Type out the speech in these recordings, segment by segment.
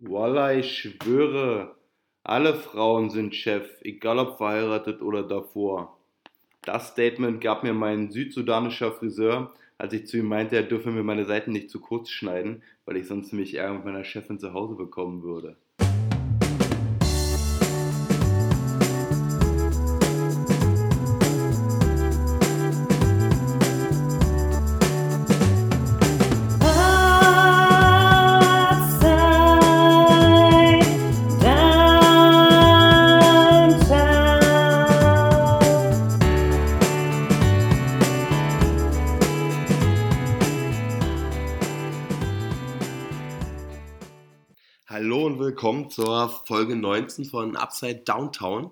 Wallah, ich schwöre, alle Frauen sind Chef, egal ob verheiratet oder davor. Das Statement gab mir mein südsudanischer Friseur, als ich zu ihm meinte, er dürfe mir meine Seiten nicht zu kurz schneiden, weil ich sonst nämlich Ärger mit meiner Chefin zu Hause bekommen würde. Willkommen zur Folge 19 von Upside Downtown.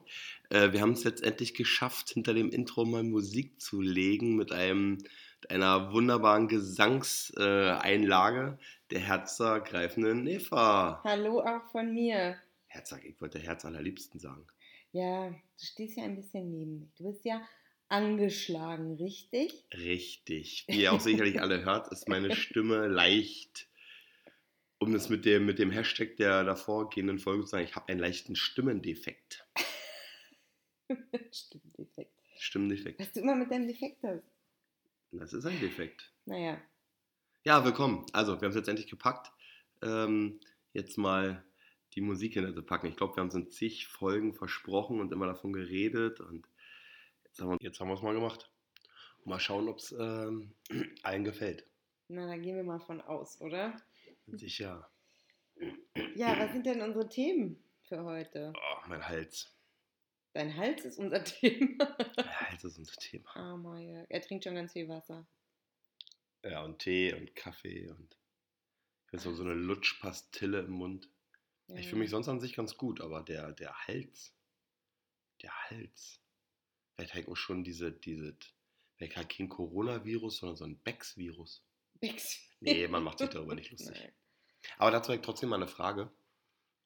Äh, wir haben es jetzt endlich geschafft, hinter dem Intro mal Musik zu legen mit, einem, mit einer wunderbaren Gesangseinlage Einlage der herzergreifenden Eva. Hallo auch von mir. Herzog, ich wollte Herz allerliebsten sagen. Ja, du stehst ja ein bisschen neben mich. Du bist ja angeschlagen, richtig? Richtig. Wie ihr auch sicherlich alle hört, ist meine Stimme leicht, um es mit dem, mit dem Hashtag der davor gehenden Folge zu sagen, ich habe einen leichten Stimmendefekt. Stimmt, Defekt. Stimmendefekt. Was du immer mit deinem Defekt hast. Das ist ein Defekt. Naja, Ja, willkommen. Also, wir haben es jetzt endlich gepackt. Ähm, jetzt mal die Musik hinter zu packen. Ich glaube, wir haben es in zig Folgen versprochen und immer davon geredet. Und jetzt haben wir jetzt haben wir es mal gemacht. Mal schauen, ob es ähm, allen gefällt. na, da gehen wir mal von aus, oder? Sicher. Ja, was sind denn unsere Themen für heute? Oh, mein Hals. Dein Hals ist unser Thema. Mein Hals ist unser Thema. Armer Jörg. Er trinkt schon ganz viel Wasser. Ja, und Tee und Kaffee und ich weiß so eine Lutschpastille im Mund. Ja, Ich fühle mich sonst an sich ganz gut, aber der, der Hals, der Hals, vielleicht halt auch schon diese, diese, vielleicht halt kein Coronavirus, sondern so ein Becks-Virus. Bex. Nee, man macht sich darüber nicht lustig. Nein. Aber dazu habe ich trotzdem mal eine Frage.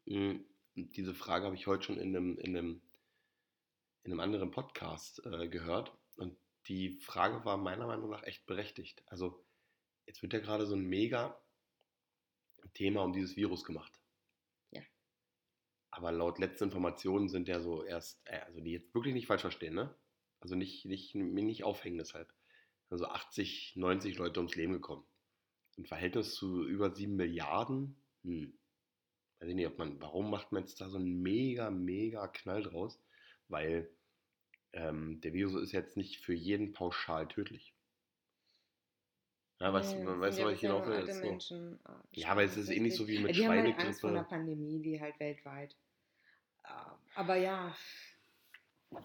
Und Diese Frage habe ich heute schon in einem, in einem, in einem anderen Podcast äh, gehört. Und die Frage war meiner Meinung nach echt berechtigt. Also, jetzt wird ja gerade so ein mega Thema um dieses Virus gemacht. Ja. Aber laut letzten Informationen sind ja so erst, äh, also die jetzt wirklich nicht falsch verstehen, ne? Also nicht, nicht, mir nicht aufhängen deshalb. Also 80, 90 Leute ums Leben gekommen. Im Verhältnis zu über 7 Milliarden, hm, weiß ich nicht, ob man, warum macht man jetzt da so einen mega, mega Knall draus? Weil ähm, der Virus ist jetzt nicht für jeden pauschal tödlich. Ja, weißt Nee, weißt du, was ich hinauf will? so- Menschen. Ah, Ja, aber es ist ähnlich so wie mit die haben halt Angst Schweinegrippe. vor einer Pandemie, die halt weltweit. Ah, Aber ja,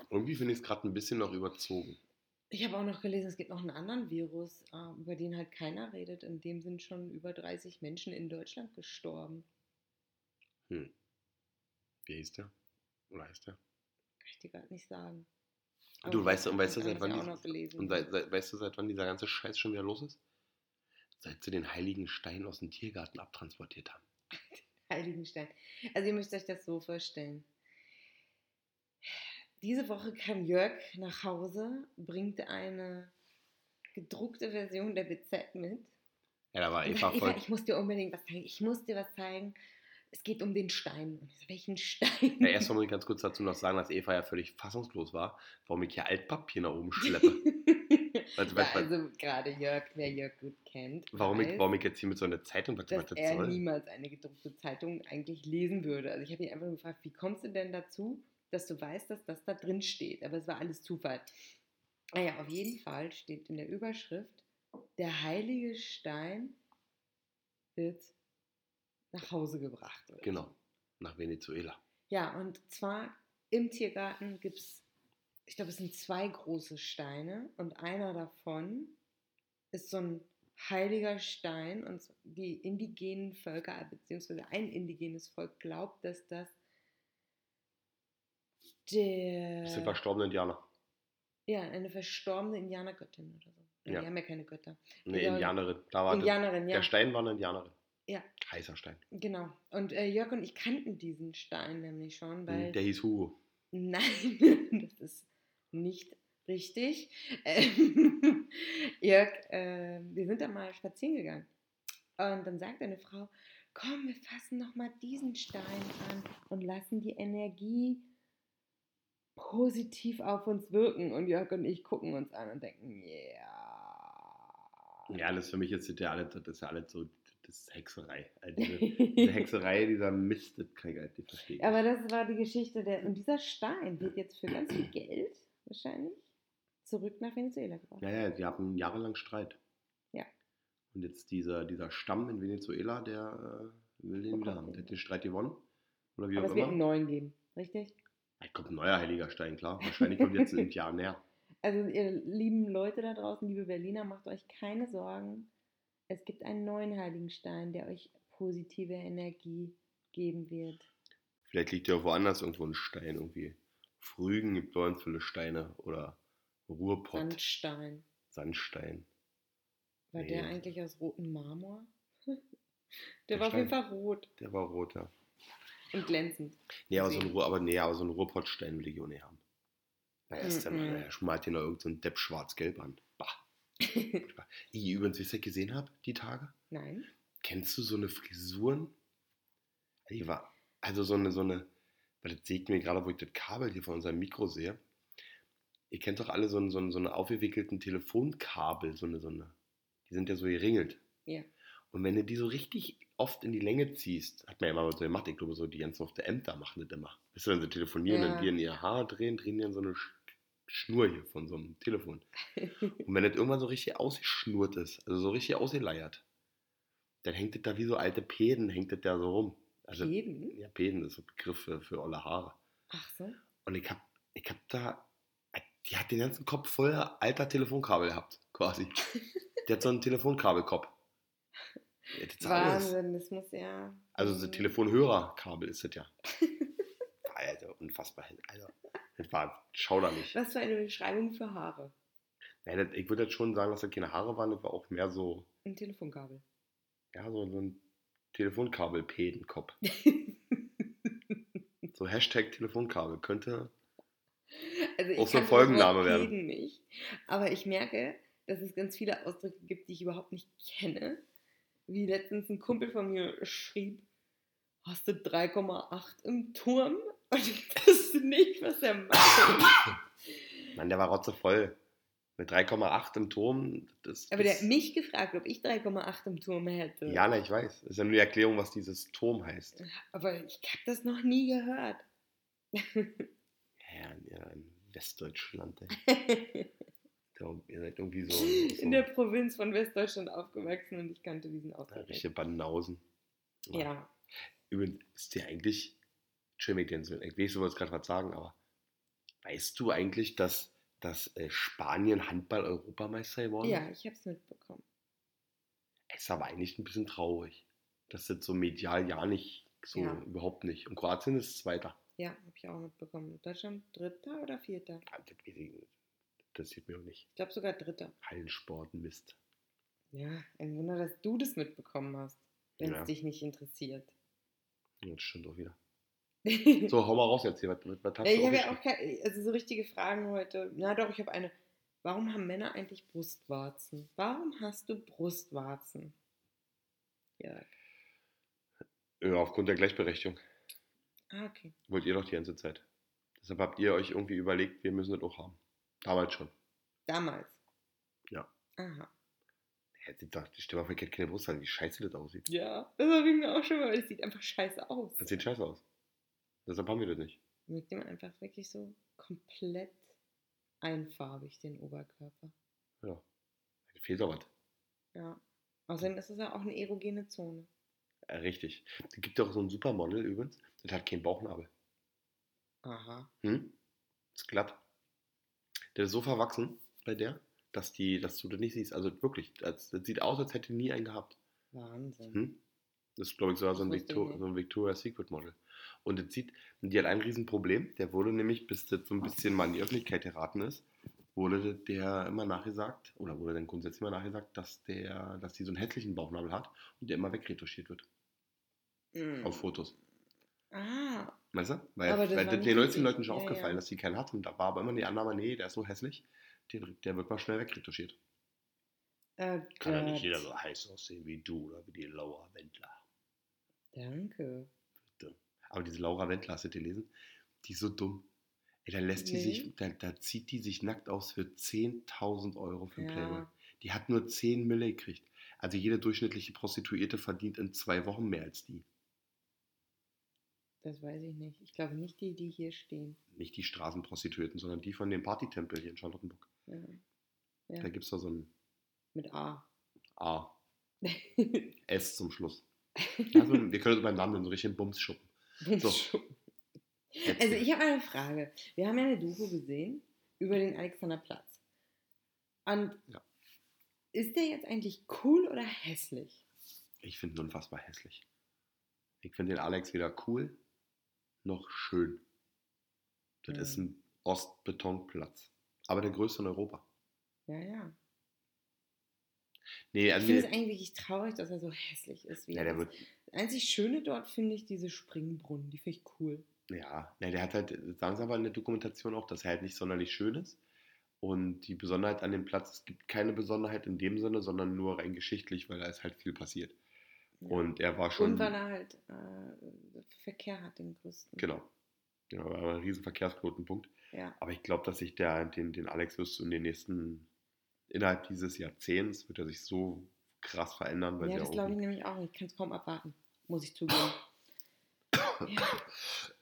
Irgendwie finde ich es gerade ein bisschen noch überzogen. Ich habe auch noch gelesen, es gibt noch einen anderen Virus, ah, über den halt keiner redet. In dem sind schon über 30 Menschen in Deutschland gestorben. Hm. Wie hieß der? Oder heißt der? Kann ich dir gerade nicht sagen. Du, Aber weißt du- und weißt du, seit wann die- auch noch gelesen. Und seit, seit, weißt du, seit wann dieser ganze Scheiß schon wieder los ist? Seit sie den heiligen Stein aus dem Tiergarten abtransportiert haben. Heiligenstein. Also ihr müsst euch das so vorstellen. Diese Woche kam Jörg nach Hause, bringt eine gedruckte Version der BZ mit. Ja, da war Eva sagt, Eva, voll. ich muss dir unbedingt was zeigen. Ich muss dir was zeigen. Es geht um den Stein. Und ich so, welchen Stein? Ja, erstmal muss ich ganz kurz dazu noch sagen, dass Eva ja völlig fassungslos war, warum ich hier Altpapier nach oben schleppe. Weil- ja, also gerade Jörg, wer Jörg gut kennt, warum, ich, weiß, warum ich jetzt hier mit so einer Zeitung was dass er soll. niemals eine gedruckte Zeitung eigentlich lesen würde. Also ich habe ihn einfach gefragt, wie kommst du denn dazu, dass du weißt, dass das da drin steht? Aber es war alles Zufall. Naja, auf jeden Fall steht in der Überschrift, der heilige Stein wird nach Hause gebracht. oder Genau, nach Venezuela. Ja, und zwar im Tiergarten gibt es, ich glaube, es sind zwei große Steine und einer davon ist so ein heiliger Stein und die indigenen Völker, beziehungsweise ein indigenes Volk glaubt, dass das der. Das sind verstorbene Indianer. Ja, eine verstorbene Indianergöttin oder so. Ja. Die haben ja keine Götter. Eine Ja, Indianerin. Da war Indianerin, ja. Der Stein war eine Indianerin. Ja. Heißer Stein. Genau. Und äh, Jörg und ich kannten diesen Stein nämlich schon, weil. Der hieß Hugo. Nein, das ist nicht richtig. Ähm, Jörg, äh, wir sind da mal spazieren gegangen. Und dann sagt eine Frau, komm, wir fassen nochmal diesen Stein an und lassen die Energie positiv auf uns wirken. Und Jörg und ich gucken uns an und denken, yeah. Ja, das für mich jetzt ja alles, das ist ja alles so, das ist Hexerei. Also diese, diese Hexerei, dieser Mist, das kann ich halt nicht verstehen. Aber das war die Geschichte der. Und dieser Stein wird jetzt für ganz viel Geld wahrscheinlich zurück nach Venezuela gebracht. Ja, ja, die hatten jahrelang Streit. Ja. Und jetzt dieser, dieser Stamm in Venezuela, der äh, will den wieder haben. Der hat den Streit gewonnen. Oder wie Aber auch es wird einen immer. neuen geben, richtig? Kommt ein neuer heiliger Stein, klar. Wahrscheinlich kommt jetzt in Jahren näher. Also, ihr lieben Leute da draußen, liebe Berliner, macht euch keine Sorgen. Es gibt einen neuen Heiligenstein, der euch positive Energie geben wird. Vielleicht liegt ja auch woanders irgendwo ein Stein. Irgendwie. Frügen gibt uns viele Steine. Oder Ruhrpott, Sandstein. Sandstein. War Nee. der eigentlich aus rotem Marmor? der war auf jeden Stein. Fall rot Der war rot, ja. Und glänzend. Nee, aber so ein. Ruhr, aber, nee, aber so ein Ruhrpottstein will ich auch nicht haben. Na, erst Mhm. einmal, er schmalt dir noch irgend so Depp schwarz-gelb an. Bah. Ich übrigens, wie ich das gesehen habe, die Tage. Nein? Kennst du so eine Frisuren? Die war, also so eine, so eine, weil das seht mir gerade, wo ich das Kabel hier von unserem Mikro sehe. Ihr kennt doch alle so, einen, so, einen, so eine aufgewickelten Telefonkabel, so eine, so eine. Die sind ja so geringelt. Ja. Und wenn du die so richtig oft in die Länge ziehst, hat man ja immer so gemacht, ich glaube, so die ganzen auf der Ämter machen das immer. Weißt du, wenn sie telefonieren, Ja. dann die in ihr Haar drehen, drehen die in so eine Sch- Schnur hier von so einem Telefon. Und wenn das irgendwann so richtig ausgeschnurrt ist, also so richtig ausgeleiert, dann hängt das da wie so alte Päden, hängt das da so rum. Also, Jeden? Ja, Päden ist so ein Begriff für, für olle Haare. Ach so. Und ich hab, ich hab da, die hat den ganzen Kopf voller alter Telefonkabel gehabt, quasi. die hat so einen Telefonkabelkopf. Ja, das. Wahnsinn, das muss ja. Also so Telefonhörerkabel ist das ja. Alter, unfassbar. Also, das war schauderlich. Was für eine Beschreibung für Haare. Nein, das, ich würde jetzt schon sagen, dass das keine Haare waren, das war auch mehr so, Ein Telefonkabel. ja, so, so ein Telefonkabel-Pädenkopf. So Hashtag Telefonkabel könnte. Also Auch so ein das Folgenname werden. Nicht. Aber ich merke, dass es ganz viele Ausdrücke gibt, die ich überhaupt nicht kenne. Wie letztens ein Kumpel von mir schrieb, hast du 3,8 im Turm? Und ich wusste nicht, was er meint. Mann, der war rotzevoll. Mit 3,8 im Turm. Das, Aber der hat mich gefragt, ob ich 3,8 im Turm hätte. Ja, na, ich weiß. Das ist ja nur die Erklärung, was dieses Turm heißt. Aber ich habe das noch nie gehört. Ja, ja in Westdeutschland. Ey. Ihr seid irgendwie so. so In der Provinz von Westdeutschland aufgewachsen und ich kannte diesen ja, Ausdruck. nicht. richtige Bandenhausen. Ja. Übrigens, ist dir eigentlich. Entschuldigung, ich weiß, du wolltest gerade was sagen, aber weißt du eigentlich, dass, dass äh, Spanien Handball-Europameister geworden ja, ist? ich habe es mitbekommen. Ist aber eigentlich ein bisschen traurig, dass das so medial ja nicht so Ja. überhaupt nicht. Und Kroatien ist Zweiter. Ja, habe ich auch mitbekommen. Deutschland dritter oder vierter? Ah, Das, weiß ich nicht. Das sieht mir auch nicht. Ich glaube sogar dritter. Hallensport, Mist. Ja, ein Wunder, dass du das mitbekommen hast, wenn es Ja. dich nicht interessiert. Das stimmt auch wieder. ich So, hau mal raus jetzt hier. Was, was, hast du habe ja auch keine, also so richtige Fragen heute. Na doch, ich habe eine. Warum haben Männer eigentlich Brustwarzen? Warum hast du Brustwarzen? Ja. Ja, aufgrund der Gleichberechtigung. Ah, okay. Wollt ihr doch die ganze Zeit. Deshalb habt ihr euch irgendwie überlegt, wir müssen das auch haben. Damals schon. Damals. Ja. Aha. Die Stimme verkehrt keine Brust hat, wie scheiße das aussieht. Ja, das habe ich mir auch schon mal, weil es sieht einfach scheiße aus. Das sieht scheiße aus. Deshalb haben wir das nicht. Mit dem einfach wirklich so komplett einfarbig den Oberkörper. Ja. Da fehlt doch was. Ja. Außerdem ist es ja auch eine erogene Zone. Ja, richtig. Es gibt auch so ein Supermodel übrigens, das hat keinen Bauchnabel. Aha. Hm? Ist glatt. Der ist so verwachsen bei der, dass, die, dass du das nicht siehst. Also wirklich, das, das sieht aus, als hätte nie einen gehabt. Wahnsinn. Hm? Das ist, glaube ich, sogar so ein, Victor, so ein Victoria's Secret Model. Und das sieht, die hat ein Riesenproblem. Der wurde nämlich, bis das so ein bisschen mal in die Öffentlichkeit geraten ist, wurde der immer nachgesagt, oder wurde dann grundsätzlich immer nachgesagt, dass, der, dass die so einen hässlichen Bauchnabel hat und der immer wegretuschiert wird Mm. auf Fotos. Ah, Weißt du? Weil, weil den 19 richtig. Leuten schon Ja, aufgefallen, ja. dass die keinen hatten. Da war aber immer die Annahme, nee, der ist so hässlich, der, der wird mal schnell wegretuschiert. äh, Kann ja nicht jeder so heiß aussehen wie du oder wie die Laura Wendler. Danke. Aber diese Laura Wendler, hast du die gelesen? Die ist so dumm. Ey, da lässt die Nee. sich, da, da zieht die sich nackt aus für 10.000 Euro für einen Playboy. Ja, Die hat nur 10 Mille gekriegt. Also jede durchschnittliche Prostituierte verdient in zwei Wochen mehr als die. Das weiß ich nicht. Ich glaube nicht die, die hier stehen. Nicht die Straßenprostituierten, sondern die von dem Partytempel hier in Charlottenburg. Ja. Ja. Da gibt es da so ein Mit A. A, S zum Schluss. Also, wir können uns beim Namen so richtig Bums schuppen. So. Also ich habe eine Frage. Wir haben ja eine Doku gesehen über den Alexanderplatz. Und Ja. ist der jetzt eigentlich cool oder hässlich? Ich finde ihn unfassbar hässlich. Ich finde den Alex weder cool noch schön. Das Mhm. ist ein Ostbetonplatz. Aber der größte in Europa. Ja, ja. Nee, Ich also finde es eigentlich wirklich traurig, dass er so hässlich ist. Wie ja, er der wird, Das einzig Schöne dort finde ich diese Springbrunnen. Die finde ich cool. ja, ja, der hat halt, sagen sie aber in der Dokumentation auch, dass er halt nicht sonderlich schön ist. Und die Besonderheit an dem Platz, es gibt keine Besonderheit in dem Sinne, sondern nur rein geschichtlich, weil da ist halt viel passiert. Ja. Und er war schon. Und weil er halt äh, Verkehr hat, den größten. Genau. Genau, war ein riesen Verkehrsknotenpunkt. Ja. Aber ich glaube, dass sich der, den, den Alex wirst du in den nächsten, innerhalb dieses Jahrzehnts, wird er sich so krass verändern, weil ja, das glaube ich nämlich auch. Ich kann es kaum abwarten. Muss ich zugeben. ja.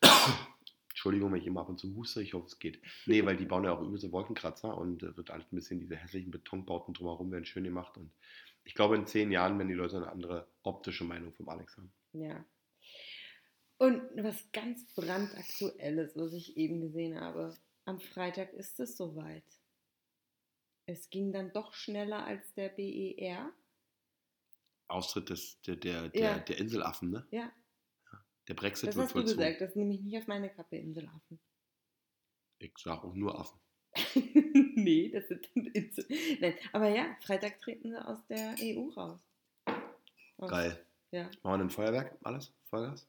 Entschuldigung, wenn ich immer ab und zu huste, ich hoffe, es geht. Nee, weil die bauen ja auch übelste Wolkenkratzer und äh, wird alles ein bisschen diese hässlichen Betonbauten drumherum werden schön gemacht. Und ich glaube, in zehn Jahren werden die Leute eine andere optische Meinung vom Alex haben. Ja. Und was ganz brandaktuelles, was ich eben gesehen habe. Am Freitag ist es soweit. Es ging dann doch schneller als der BER. Austritt des, der, der, der, Ja. der Inselaffen, ne? Ja, Der Brexit das wird hast du vollzogen. gesagt. Das nehme ich nicht auf meine Kappe, Inselaffen. Ich sage auch nur Affen. nee, das sind. Nein, aber ja, Freitag treten sie aus der EU raus. Aus- Geil. Ja. Machen wir ein Feuerwerk? Alles? Vollgas?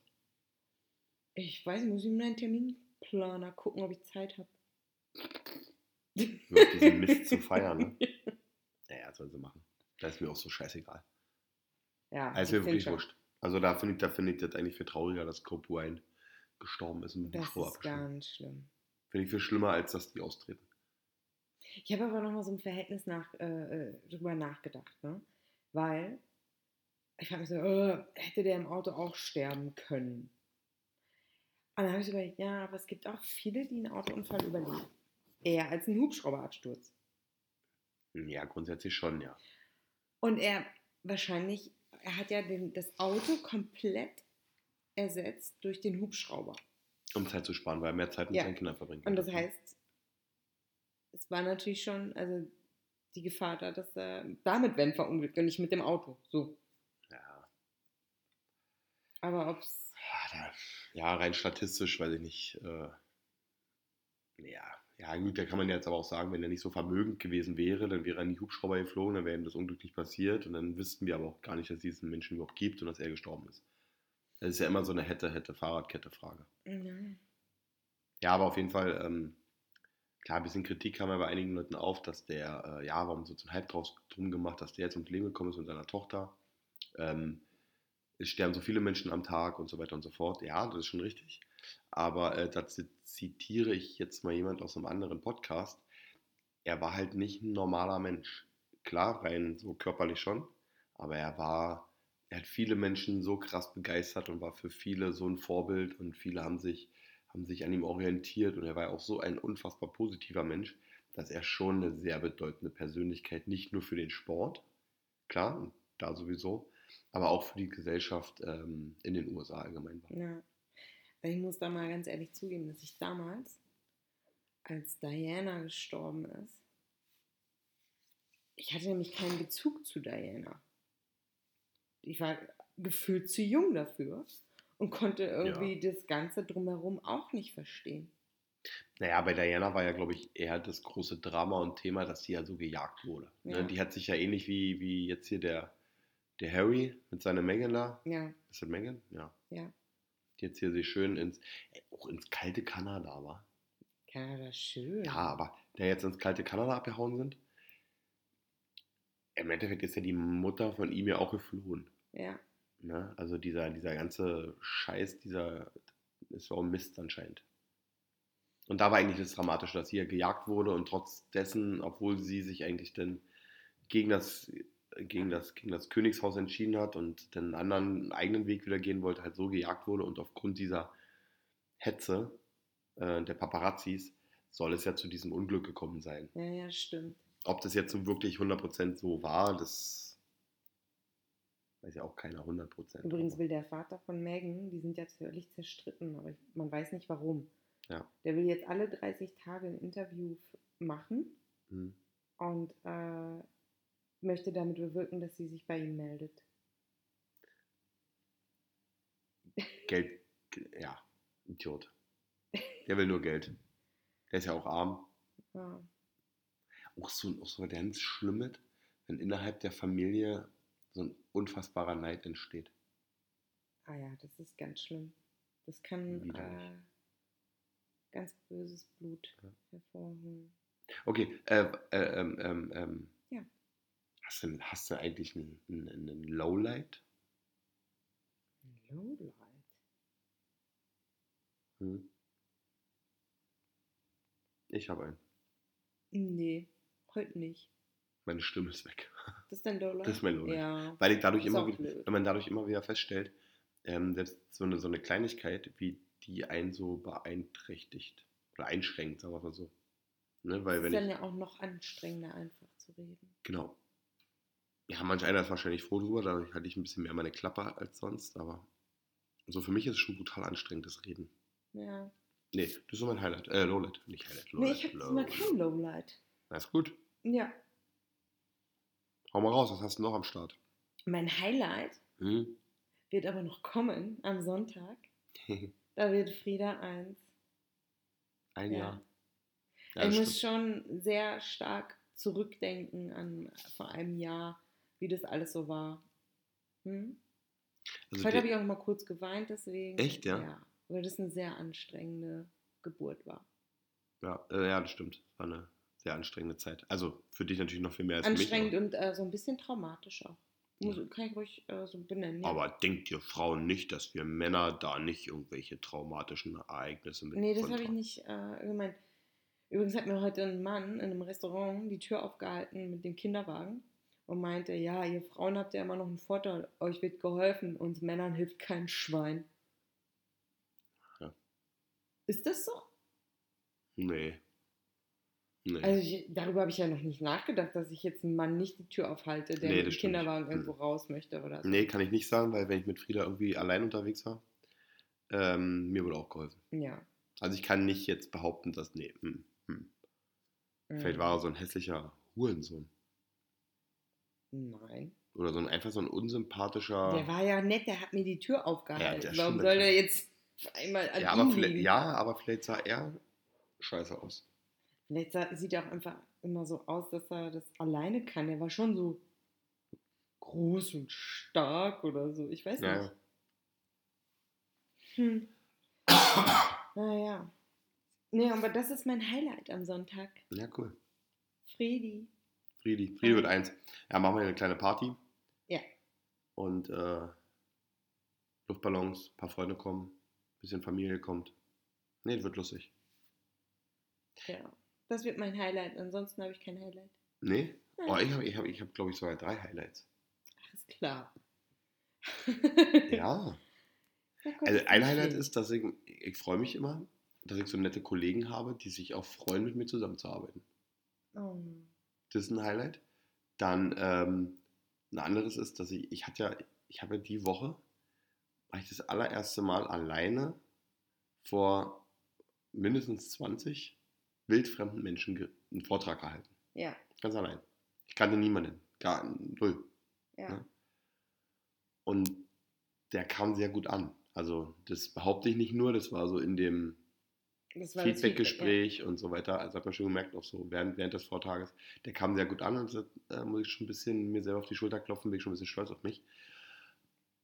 Ich weiß, muss ich in meinen Terminplaner gucken, ob ich Zeit habe. Über diesen Mist zu feiern, ne? Naja, sollen sie machen. Da ist mir auch so scheißegal. Ja, Also mir find wirklich wurscht. Also da finde ich, da finde ich das eigentlich viel trauriger, dass Cope Wine gestorben ist und mit dem Das Hubschrauber ist abgeschossen. ganz schlimm. Finde ich viel schlimmer, als dass die austreten. Ich habe aber noch mal so ein Verhältnis nach, äh, äh, drüber nachgedacht, ne? Weil ich habe mich so, äh, hätte der im Auto auch sterben können. Und dann habe ich so überlegt, ja, aber es gibt auch viele, die einen Autounfall überleben. Eher als einen Hubschrauberabsturz. Ja, grundsätzlich schon, ja. Und er wahrscheinlich, er hat ja den, das Auto komplett ersetzt durch den Hubschrauber. Um Zeit zu sparen, weil er mehr Zeit mit Ja. seinen Kindern verbringen Und das kann. heißt, es war natürlich schon, also die Gefahr da, dass er damit wenn verunglückt und nicht mit dem Auto. So. Ja. Aber ob es. Ja, da, ja, rein statistisch, weiß ich nicht. Äh, ja, ja, gut, da kann man jetzt aber auch sagen, wenn er nicht so vermögend gewesen wäre, dann wäre er in die Hubschrauber geflogen, dann wäre ihm das unglücklich passiert und dann wüssten wir aber auch gar nicht, dass es diesen Menschen überhaupt gibt und dass er gestorben ist. Das ist ja immer so eine hätte, hätte, Fahrradkette-Frage. Ja. Ja, aber auf jeden Fall, ähm, klar, ein bisschen Kritik kam ja bei einigen Leuten auf, dass der, äh, ja, warum so zum Hype draus drum gemacht, dass der jetzt ums Leben gekommen ist mit seiner Tochter. Ähm, es sterben so viele Menschen am Tag und so weiter und so fort. Ja, das ist schon richtig. Aber äh, dazu zitiere ich jetzt mal jemand aus einem anderen Podcast. Er war halt nicht ein normaler Mensch. Klar, rein so körperlich schon, aber er war, er hat viele Menschen so krass begeistert und war für viele so ein Vorbild und viele haben sich haben sich an ihm orientiert und er war auch so ein unfassbar positiver Mensch, dass er schon eine sehr bedeutende Persönlichkeit, nicht nur für den Sport, klar, da sowieso, aber auch für die Gesellschaft ähm, in den USA allgemein war. ja. Ich muss da mal ganz ehrlich zugeben, dass ich damals, als Diana gestorben ist, ich hatte nämlich keinen Bezug zu Diana. Ich war gefühlt zu jung dafür und konnte irgendwie das Ganze drumherum auch nicht verstehen. Naja, bei Diana war ja, glaube ich, eher das große Drama und Thema, dass sie ja so gejagt wurde. Ja. Ne? Die hat sich ja ähnlich wie, wie jetzt hier der, der Harry mit seiner Megan da. Ja, Ist das Megan? Ja. ja. Die jetzt hier sich schön ins, auch ins kalte Kanada war. Kanada, schön. Ja, aber der jetzt ins kalte Kanada abgehauen sind. Im Endeffekt ist ja die Mutter von ihm ja auch geflohen. Ja, Ne? Also dieser, dieser ganze Scheiß, dieser ist so ein Mist anscheinend. Und da war eigentlich das Dramatische, dass hier gejagt wurde und trotz dessen, obwohl sie sich eigentlich dann gegen das, gegen das, gegen das Königshaus entschieden hat und den anderen eigenen Weg wieder gehen wollte, halt so gejagt wurde und aufgrund dieser Hetze äh, der Paparazzis soll es ja zu diesem Unglück gekommen sein. Ja, ja, stimmt. Ob das jetzt so wirklich 100% so war, das weiß ja auch keiner 100%. Übrigens will der Vater von Megan, die sind ja völlig zerstritten, aber ich, man weiß nicht warum. Ja. Der will jetzt alle 30 Tage ein Interview machen Hm. und äh, möchte damit bewirken, dass sie sich bei ihm meldet. Geld, ja, Idiot. Der will nur Geld. Der ist ja auch arm. Ja. Auch so, auch so ganz Schlimmes, wenn innerhalb der Familie so ein unfassbarer Neid entsteht. Ah ja, das ist ganz schlimm. Das kann äh, ganz böses Blut Ja. hervorholen. Okay, äh, äh, ähm, ähm, ähm, Ja. hast, du, hast du eigentlich einen, einen, einen Lowlight? Ein Lowlight. Hm? Ich habe einen. Nee, heute nicht. Meine Stimme ist weg. Das ist dein Lowlight? Das ist mein Lowlight. Ja. Weil ich dadurch immer wieder, blöd. wenn man dadurch immer wieder feststellt, ähm, selbst so eine, so eine Kleinigkeit, wie die einen so beeinträchtigt oder einschränkt, sagen wir mal so. Ne? Weil Das ist ich, dann ja auch noch anstrengender, einfach zu reden. genau. Ja, manch einer ist wahrscheinlich froh drüber, da hatte ich ein bisschen mehr meine Klappe als sonst, aber so für mich ist es schon brutal anstrengend, das Reden. Ja. Nee, das ist so mein Highlight. Äh, Lowlight, nicht Highlight. Nee, Lowlight, ich habe Lowlight. kein Lowlight. Na, ist gut. Ja. Hau mal raus, was hast du noch am Start? Mein Highlight Hm? wird aber noch kommen am Sonntag. Da wird Frieda 1. Ein Ja. Jahr. Ja, ich muss schon sehr stark zurückdenken an vor einem Jahr, wie das alles so war. Hm? Also Heute habe ich auch mal kurz geweint, deswegen. Echt, ja? Ja, weil das eine sehr anstrengende Geburt war. Ja, äh, ja, das stimmt. War eine sehr anstrengende Zeit. Also für dich natürlich noch viel mehr als für mich. Anstrengend und äh, so ein bisschen traumatisch auch. Muss, Kann ich ruhig äh, so benennen. Ja. Aber denkt ihr Frauen nicht, dass wir Männer da nicht irgendwelche traumatischen Ereignisse mit Nee, das habe ich nicht äh, gemeint. Übrigens hat mir heute ein Mann in einem Restaurant die Tür aufgehalten mit dem Kinderwagen und meinte, ja, ihr Frauen habt ja immer noch einen Vorteil, euch wird geholfen, uns Männern hilft kein Schwein. Ja. Ist das so? Nee. Nee. Also ich, darüber habe ich ja noch nicht nachgedacht, dass ich jetzt einen Mann nicht die Tür aufhalte, der Nee, mit dem. Kinderwagen irgendwo Mhm. raus möchte oder so. nee, kann ich nicht sagen, weil wenn ich mit Frieda irgendwie allein unterwegs war, ähm, mir wurde auch geholfen. Ja. Also ich kann nicht jetzt behaupten, dass, nee, hm, hm. vielleicht Mhm. war er so ein hässlicher Hurensohn. Nein. Oder so ein, einfach so ein unsympathischer... Der war ja nett, der hat mir die Tür aufgehalten. der Warum soll der jetzt einmal an ja, aber vielleicht, liegen? ja, aber vielleicht sah er scheiße aus. Vielleicht sieht er auch einfach immer so aus, dass er das alleine kann. Er war schon so groß und stark oder so. Ich weiß Ja, nicht. Hm. Naja. Nee, aber das ist mein Highlight am Sonntag. ja, cool. Friedi. Friedi. Friedi wird eins. Ja, machen wir eine kleine Party. Ja. Und äh, Luftballons, ein paar Freunde kommen, bisschen Familie kommt. Nee, das wird lustig. Ja. Das wird mein Highlight. Ansonsten habe ich kein Highlight. Nee? Nein. Oh, ich habe, ich hab, ich hab, glaube ich, sogar drei Highlights. Ach, ist klar. Ja. Also ein Highlight ist, dass ich, ich freue mich immer, dass ich so nette Kollegen habe, die sich auch freuen, mit mir zusammenzuarbeiten. Oh. Das ist ein Highlight. Dann ähm, ein anderes ist, dass ich, ich hatte ja, ich habe ja die Woche, war ich das allererste Mal alleine vor mindestens 20 wildfremden Menschen einen Vortrag gehalten. Ja, Ganz allein. Ich kannte niemanden. Gar null. ja. Ja. Und der kam sehr gut an. Also das behaupte ich nicht nur, das war so in dem Feedbackgespräch und so weiter. Also hat man schon gemerkt, auch so während, während des Vortrages. Der kam sehr gut an und das, äh, muss ich schon ein bisschen mir selber auf die Schulter klopfen, bin ich schon ein bisschen stolz auf mich.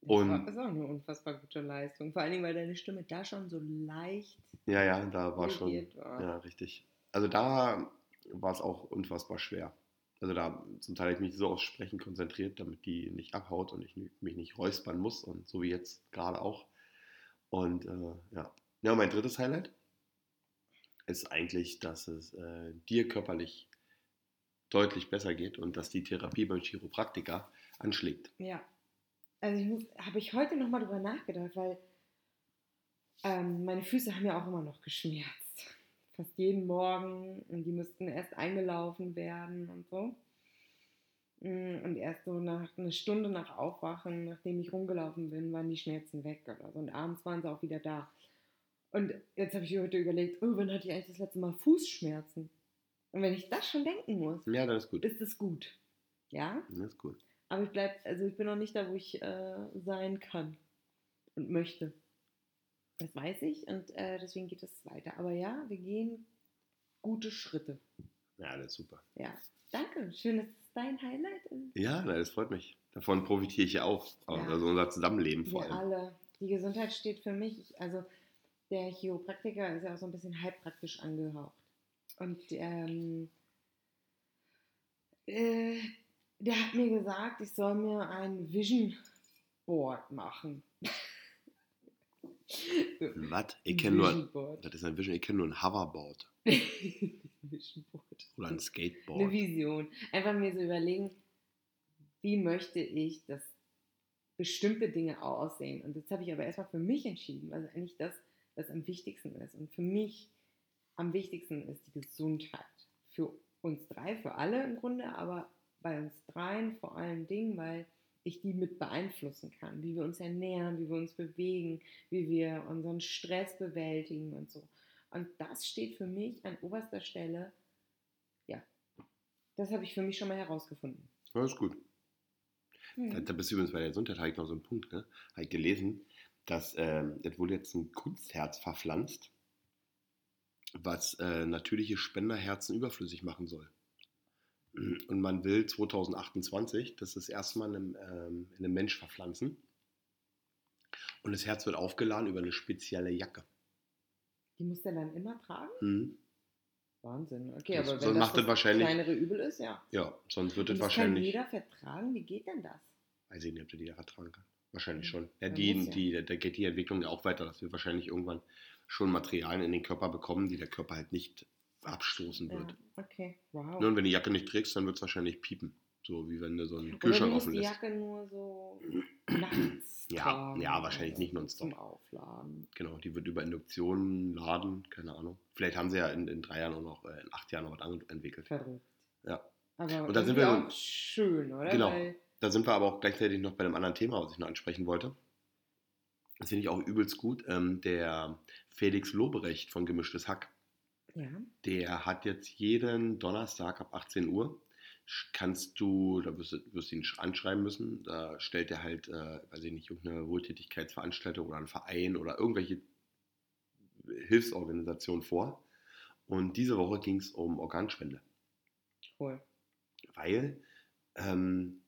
Und das ist auch eine unfassbar gute Leistung. Vor allen Dingen, weil deine Stimme da schon so leicht Ja, ja, da war schon. war. Ja, richtig. Also da war es auch unfassbar schwer. Also da zum Teil habe ich mich so aufs Sprechen konzentriert, damit die nicht abhaut und ich mich nicht räuspern muss und so wie jetzt gerade auch. Und äh, ja. Ja, mein drittes Highlight ist eigentlich, dass es äh, dir körperlich deutlich besser geht und dass die Therapie beim Chiropraktiker anschlägt. Ja. Also habe ich heute nochmal drüber nachgedacht, weil ähm, meine Füße haben ja auch immer noch geschmerzt. Fast jeden Morgen und die müssten erst eingelaufen werden und so. Mm, und erst so nach einer Stunde nach Aufwachen, nachdem ich rumgelaufen bin, waren die Schmerzen weg oder so. Und abends waren sie auch wieder da. Und jetzt habe ich heute überlegt, oh, wann hatte ich eigentlich das letzte Mal Fußschmerzen? Und wenn ich das schon denken muss, ja, dann ist gut. Ist das gut. Ja? Das ist gut. Aber ich bleib, also ich bin noch nicht da, wo ich äh, sein kann und möchte. Das weiß ich und äh, deswegen geht es weiter. Aber ja, wir gehen gute Schritte. Ja, das ist super. Ja, danke. Schön, dass es dein Highlight ist. Ja, das freut mich. Davon profitiere ich ja auch. Ja. Also unser Zusammenleben vor wir allem. alle. Die Gesundheit steht für mich, also der Chiropraktiker ist ja auch so ein bisschen heilpraktisch angehaucht. Und ähm, äh, der hat mir gesagt, ich soll mir ein Vision Board machen. Was? Ich kenne nur, das ist ein Vision, ich kenne nur ein Hoverboard. Vision Board. Oder ein Skateboard. Eine Vision. Einfach mir so überlegen, wie möchte ich, dass bestimmte Dinge aussehen. Und jetzt habe ich aber erstmal für mich entschieden, was eigentlich das, was am wichtigsten ist. Und für mich am wichtigsten ist die Gesundheit. Für uns drei, für alle im Grunde, aber bei uns dreien vor allen Dingen, weil ich die mit beeinflussen kann, wie wir uns ernähren, wie wir uns bewegen, wie wir unseren Stress bewältigen und so. Und das steht für mich an oberster Stelle. Ja, das habe ich für mich schon mal herausgefunden. Ist gut. Da, da, bist du übrigens bei der Gesundheit, habe ich noch so einen Punkt, ne? Habe ich gelesen, dass ähm, es wurde jetzt ein Kunstherz verpflanzt, was äh, natürliche Spenderherzen überflüssig machen soll. Und man will 2028 das ist erstmal in einem, ähm, in einem Mensch verpflanzen. Und das Herz wird aufgeladen über eine spezielle Jacke. Die muss der dann immer tragen? Mhm. Wahnsinn. Okay, das, aber wenn das, das wahrscheinlich, kleinere Übel ist, ja. Ja, sonst wird es wahrscheinlich. Kann jeder vertragen? Wie geht denn das? Weiß ich nicht, ob der jeder vertragen kann. Wahrscheinlich schon. Ja, die, ja. Die, da geht die Entwicklung ja auch weiter, dass wir wahrscheinlich irgendwann schon Materialien in den Körper bekommen, die der Körper halt nicht abstoßen wird. Ja, okay, wow. Nur und wenn du die Jacke nicht trägst, dann wird es wahrscheinlich piepen. So wie wenn du so einen Kühlschrank offen lässt. die Jacke nur so nachts ja, ja, wahrscheinlich nicht nonstop. Zum Aufladen. Genau, die wird über Induktion laden, keine Ahnung. Vielleicht haben sie ja in, in drei Jahren oder noch, äh, in acht Jahren noch was entwickelt. Verrückt. Ja. Aber und da sind wir auch schön, oder? Genau. Weil da sind wir aber auch gleichzeitig noch bei einem anderen Thema, was ich noch ansprechen wollte. Das finde ich auch übelst gut. Ähm, der Felix Loberecht von Gemischtes Hack. Ja. Der hat jetzt jeden Donnerstag ab 18 Uhr kannst du, da wirst du, wirst du ihn anschreiben müssen, da stellt er halt, äh, weiß ich nicht, irgendeine Wohltätigkeitsveranstaltung oder einen Verein oder irgendwelche Hilfsorganisationen vor. Und diese Woche ging es um Organspende. Cool. Weil ähm,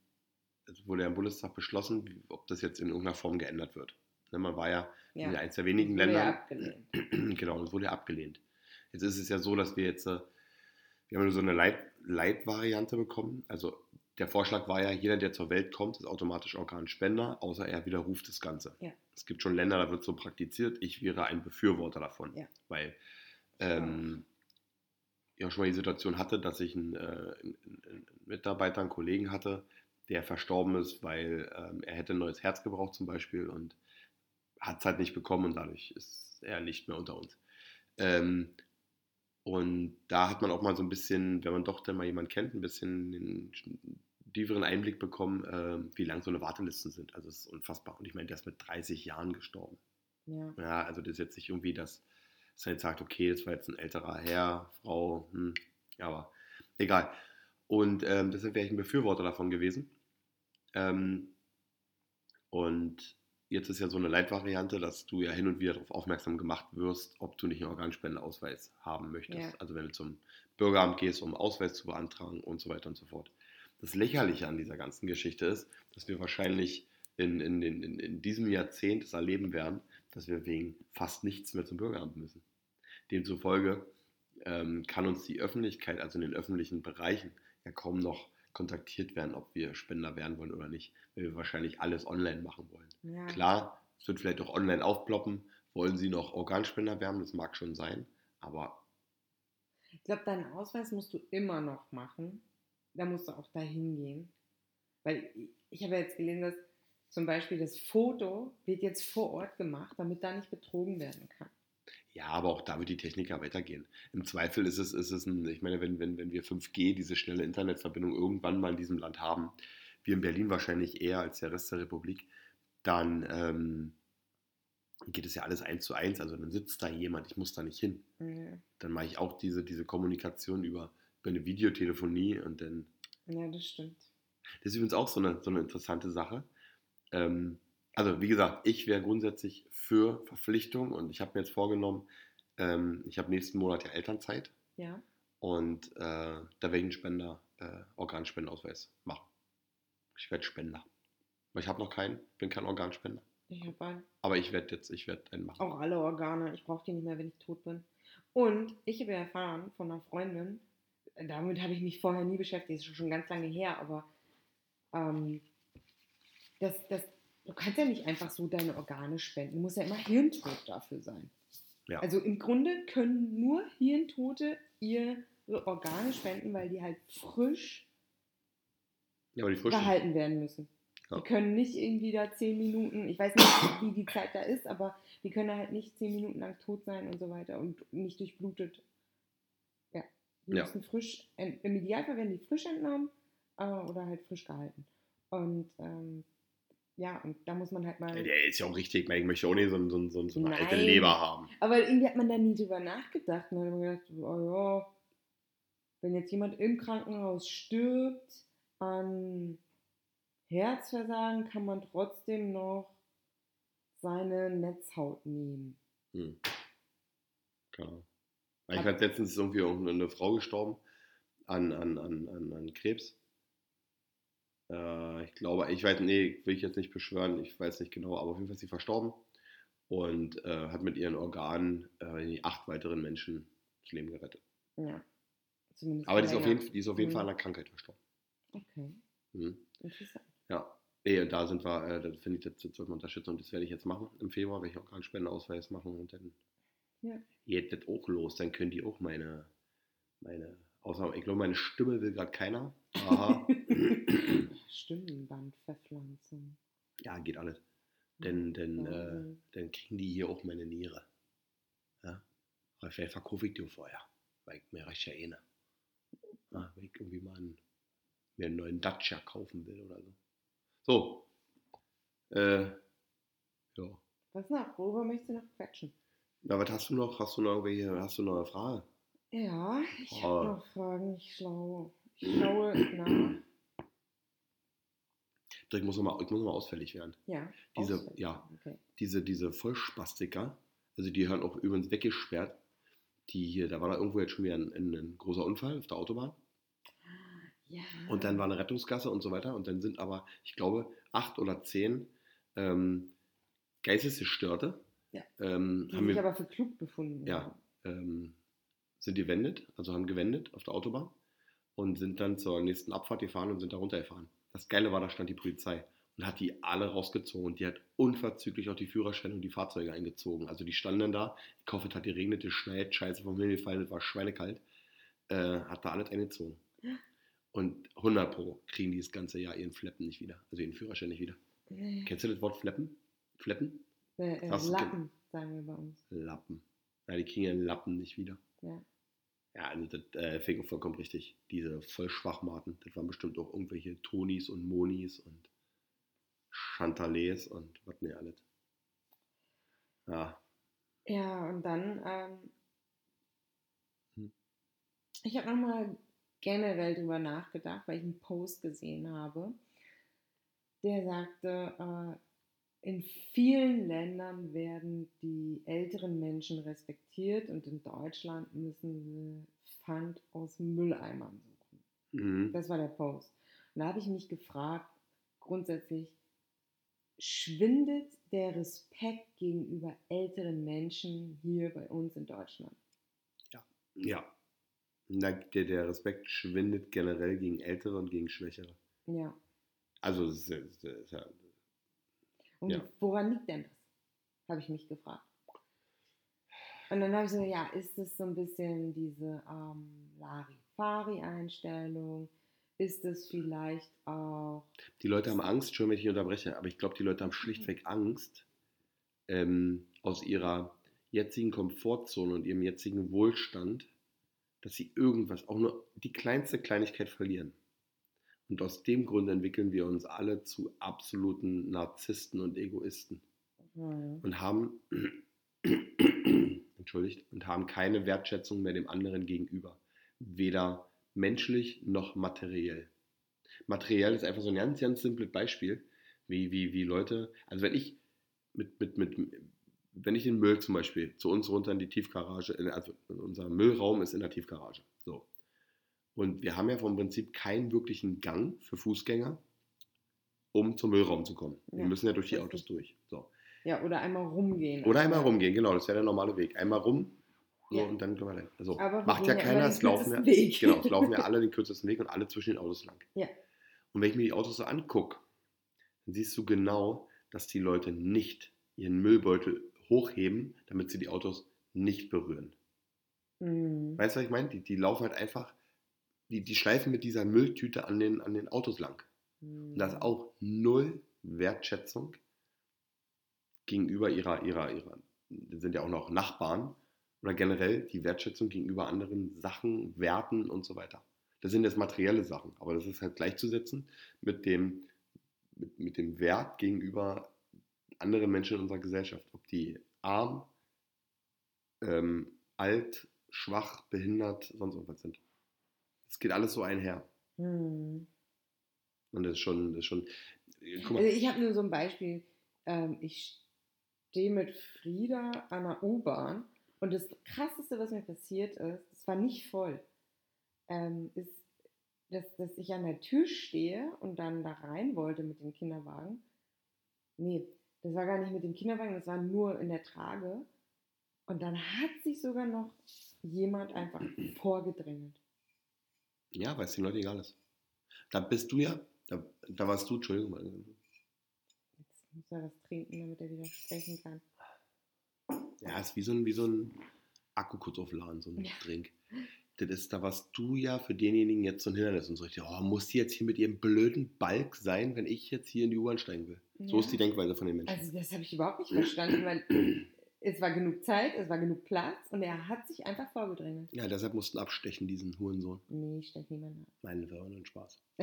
es wurde ja im Bundestag beschlossen, ob das jetzt in irgendeiner Form geändert wird. Ne, man war ja, ja. in eines der wenigen Länder. Ja abgelehnt. genau, das wurde ja abgelehnt. Jetzt ist es ja so, dass wir jetzt, äh, wir haben nur so eine Leit Leitvariante bekommen. Also der Vorschlag war ja, jeder, der zur Welt kommt, ist automatisch Organspender, außer er widerruft das Ganze. Ja. Es gibt schon Länder, da wird so praktiziert. Ich wäre ein Befürworter davon, ja. weil ähm, ich auch schon mal die Situation hatte, dass ich einen, äh, einen, einen Mitarbeiter, einen Kollegen hatte, der verstorben ist, weil ähm, er hätte ein neues Herz gebraucht zum Beispiel und hat es halt nicht bekommen und dadurch ist er nicht mehr unter uns. Ähm, und da hat man auch mal so ein bisschen, wenn man doch dann mal jemanden kennt, ein bisschen den tieferen Einblick bekommen, äh, wie lang so eine Wartelisten sind. Also es ist unfassbar. Und ich meine, der ist mit 30 Jahren gestorben. Ja. ja also das ist jetzt nicht irgendwie, dass, dass er jetzt sagt, okay, das war jetzt ein älterer Herr, Frau, hm, aber egal. Und ähm, deshalb wäre ich ein Befürworter davon gewesen. Ähm, und Jetzt ist ja so eine Leitvariante, dass du ja hin und wieder darauf aufmerksam gemacht wirst, ob du nicht einen Organspendeausweis haben möchtest. Ja. Also wenn du zum Bürgeramt gehst, um Ausweis zu beantragen und so weiter und so fort. Das Lächerliche an dieser ganzen Geschichte ist, dass wir wahrscheinlich in, in, in, in diesem Jahrzehnt es erleben werden, dass wir wegen fast nichts mehr zum Bürgeramt müssen. Demzufolge ähm, kann uns die Öffentlichkeit, also in den öffentlichen Bereichen, ja kaum noch kontaktiert werden, ob wir Spender werden wollen oder nicht, weil wir wahrscheinlich alles online machen wollen. Ja. Klar, es wird vielleicht auch online aufploppen, wollen sie noch Organspender werden, das mag schon sein, aber Ich glaube, deinen Ausweis musst du immer noch machen. Da musst du auch dahin gehen. Weil ich- habe ja jetzt gelesen, dass zum Beispiel das Foto wird jetzt vor Ort gemacht, damit da nicht betrogen werden kann. Ja, aber auch da wird die Technik ja weitergehen. Im Zweifel ist es, ist es ein, ich meine, wenn, wenn, wenn wir 5G, diese schnelle Internetverbindung irgendwann mal in diesem Land haben, wir in Berlin wahrscheinlich eher als der Rest der Republik, dann ähm, geht es ja alles eins zu eins. Also dann sitzt da jemand, ich muss da nicht hin. Ja, Dann mache ich auch diese, diese Kommunikation über, über eine Videotelefonie und dann. ja das stimmt. Das ist übrigens auch so eine, so eine interessante Sache. Ähm, also, wie gesagt, ich wäre grundsätzlich für Verpflichtung und ich habe mir jetzt vorgenommen, ähm, ich habe nächsten Monat ja Elternzeit Ja. und äh, da werde ich einen Spender, äh, Organspendenausweis machen. Ich werde Spender. Aber ich habe noch keinen, bin kein Organspender. Ich habe einen. Aber ich werde jetzt, ich werde einen machen. Auch alle Organe. Ich brauche die nicht mehr, wenn ich tot bin. Und ich habe erfahren von einer Freundin, damit habe ich mich vorher nie beschäftigt, das ist schon ganz lange her, aber ähm, das, das, du kannst ja nicht einfach so deine Organe spenden. Du musst ja immer hirntot dafür sein. Ja. Also im Grunde können nur Hirntote ihre Organe spenden, weil die halt frisch Ja, gehalten werden müssen. Ja. Die können nicht irgendwie da zehn Minuten, ich weiß nicht, wie die Zeit da ist, aber die können halt nicht zehn Minuten lang tot sein und so weiter und nicht durchblutet. Ja, die Ja. müssen frisch, im Idealfall werden die frisch entnommen äh, oder halt frisch gehalten. Und ähm, ja, und da muss man halt mal. Ja, der ist ja auch richtig, ich möchte auch nicht so, so, so, so eine alte Nein. Leber haben. Aber irgendwie hat man da nie drüber nachgedacht. Man hat immer gedacht, oh ja, wenn jetzt jemand im Krankenhaus stirbt an Herzversagen, kann man trotzdem noch seine Netzhaut nehmen. Hm. Klar. Weil Ich weiß, letztens ist irgendwie eine Frau gestorben an, an, an, an, an Krebs. Äh, ich glaube, ich weiß, nee, will ich jetzt nicht beschwören, ich weiß nicht genau, aber auf jeden Fall ist sie verstorben und äh, hat mit ihren Organen äh, acht weiteren Menschen das Leben gerettet. Ja. Zumindest Aber die ist, auf jeden, die ist auf jeden Mhm. Fall an einer Krankheit verstorben. Okay, Mhm. interessant. Ja. Nee, und da sind wir, äh, das finde ich, das, das sollten wir unterstützen und das werde ich jetzt machen. Im Februar werde ich auch einen Spendenausweis machen und dann Ja. geht das auch los. Dann können die auch meine, meine, außer, ich glaube, meine Stimme will gerade keiner. Aha. Stimmbandverpflanzung. ja, geht alles. Denn, denn, äh, dann kriegen die hier auch meine Niere. Ja? Aber vielleicht verkaufe ich die vorher, weil ich, mir reicht ja eh ne. Ja, wenn ich irgendwie mal einen, mir einen neuen Dacia kaufen will oder so. So. Äh, ja. Was noch? Worüber möchtest du noch quatschen? Na, was hast du noch? Hast du noch irgendwelche, hast du noch eine Frage? Ja, ich Oh. habe noch Fragen. Ich ich schaue nach. Ich muss nochmal, noch ausfällig werden. Ja. Diese- auswendig. ja. Okay. Diese, diese Vollspastiker, also die hören auch übrigens weggesperrt. Die hier, da war da irgendwo jetzt schon wieder ein, ein, ein großer Unfall auf der Autobahn. Ja. Und dann war eine Rettungsgasse und so weiter. Und dann sind aber, ich glaube, acht oder zehn ähm, Geistesgestörte. Ja. Ähm, die haben sich wir, aber für klug befunden Ja. ähm, sind gewendet, also haben gewendet auf der Autobahn und sind dann zur nächsten Abfahrt gefahren und sind da runtergefahren. Das Geile war, da stand die Polizei und hat die alle rausgezogen und die hat unverzüglich auch die Führerscheine und die Fahrzeuge eingezogen. Also die standen dann da, ich hoffe, es hat geregnet, es schneit, scheiße vom Himmel gefallen, es war schweinekalt, äh, hat da alles eingezogen. Und 100 pro kriegen die das ganze Jahr ihren Fleppen nicht wieder, also ihren Führerschein nicht wieder. Nee. Kennst du das Wort Fleppen? Fleppen? Äh, äh, Lappen, sagen wir bei uns. Lappen. Ja, die kriegen ihren Lappen nicht wieder. Ja. Ja, also das äh, fing vollkommen richtig. Diese Vollschwachmaten, das waren bestimmt auch irgendwelche Tonis und Monis und Chantalets und was ne alles. Ja, Ja, und dann, ähm, Hm. ich habe nochmal generell drüber nachgedacht, weil ich einen Post gesehen habe, der sagte, äh, in vielen Ländern werden die älteren Menschen respektiert und in Deutschland müssen sie Pfand aus Mülleimern suchen. mhm. Das war der Post. Und da habe ich mich gefragt, grundsätzlich, schwindet der Respekt gegenüber älteren Menschen hier bei uns in Deutschland? ja. Na, der, der Respekt schwindet generell gegen Ältere und gegen Schwächere. Ja. Also, es ist, es ist ja, Und Ja. woran liegt denn das? Habe ich mich gefragt. Und dann habe ich so, ja, ist es so ein bisschen diese ähm, Larifari-Einstellung? Ist es vielleicht auch. die Leute haben Angst, schon wenn ich unterbreche, aber ich glaube, die Leute haben schlichtweg Angst, ähm, aus ihrer jetzigen Komfortzone und ihrem jetzigen Wohlstand, dass sie irgendwas, auch nur die kleinste Kleinigkeit verlieren. Und aus dem Grund entwickeln wir uns alle zu absoluten Narzissten und Egoisten. Hm, und haben entschuldigt und haben keine Wertschätzung mehr dem anderen gegenüber, weder menschlich noch materiell. Materiell ist einfach so ein ganz, ganz simples Beispiel, wie, wie, wie Leute, also wenn ich mit, mit, mit, wenn ich den Müll zum Beispiel zu uns runter in die Tiefgarage, also unser Müllraum ist in der Tiefgarage, so. Und wir haben ja vom Prinzip keinen wirklichen Gang für Fußgänger, um zum Müllraum zu kommen. Wir Ja, müssen ja durch die. Autos durch. So. Ja, oder einmal rumgehen. Oder einmal rumgehen, genau, das wäre der normale Weg. Einmal rum so, Ja. und dann können wir. Also Aber wir macht ja keiner, es laufen ja, genau, es laufen ja alle den kürzesten Weg und alle zwischen den Autos lang. Ja. Und wenn ich mir die Autos so angucke, dann siehst du genau, dass die Leute nicht ihren Müllbeutel hochheben, damit sie die Autos nicht berühren. Hm. Weißt du, was ich meine? Die, die laufen halt einfach, die, die schleifen mit dieser Mülltüte an den, an den Autos lang. Und das ist auch null Wertschätzung gegenüber ihrer, ihrer, ihrer, das sind ja auch noch Nachbarn oder generell die Wertschätzung gegenüber anderen Sachen, Werten und so weiter. Das sind jetzt materielle Sachen, aber das ist halt gleichzusetzen mit dem, mit, mit dem Wert gegenüber anderen Menschen in unserer Gesellschaft. Ob die arm, ähm, alt, schwach, behindert, sonst irgendwas sind. Es geht alles so einher. Hm. Und das ist schon, das ist schon. Mal, Also ich habe nur so ein Beispiel. Ähm, ich stehe mit Frieda an der U-Bahn und das Krasseste, was mir passiert ist, es war nicht voll, ähm, ist, dass, dass ich an der Tür stehe und dann da rein wollte mit dem Kinderwagen. Nee, das war gar nicht mit dem Kinderwagen, das war nur in der Trage. Und dann hat sich sogar noch jemand einfach vorgedrängelt. Ja, weil es den Leuten egal ist. Da bist du ja, da, da warst du, Entschuldigung, Jetzt muss er was trinken, damit er wieder sprechen kann. ja, ist wie so ein, wie so ein Akku kurz aufladen, so ein Ja. Drink. Das ist, da warst du ja für denjenigen jetzt so ein Hindernis und so richtig, oh, muss die jetzt hier mit ihrem blöden Balk sein, wenn ich jetzt hier in die U-Bahn steigen will? So Ja. ist die Denkweise von den Menschen. Also das habe ich überhaupt nicht verstanden, weil es war genug Zeit, es war genug Platz und er hat sich einfach vorgedrängelt. ja, deshalb mussten abstechen, diesen Hurensohn. Nee, stellt niemand nach. Nein, das war nur ein Spaß.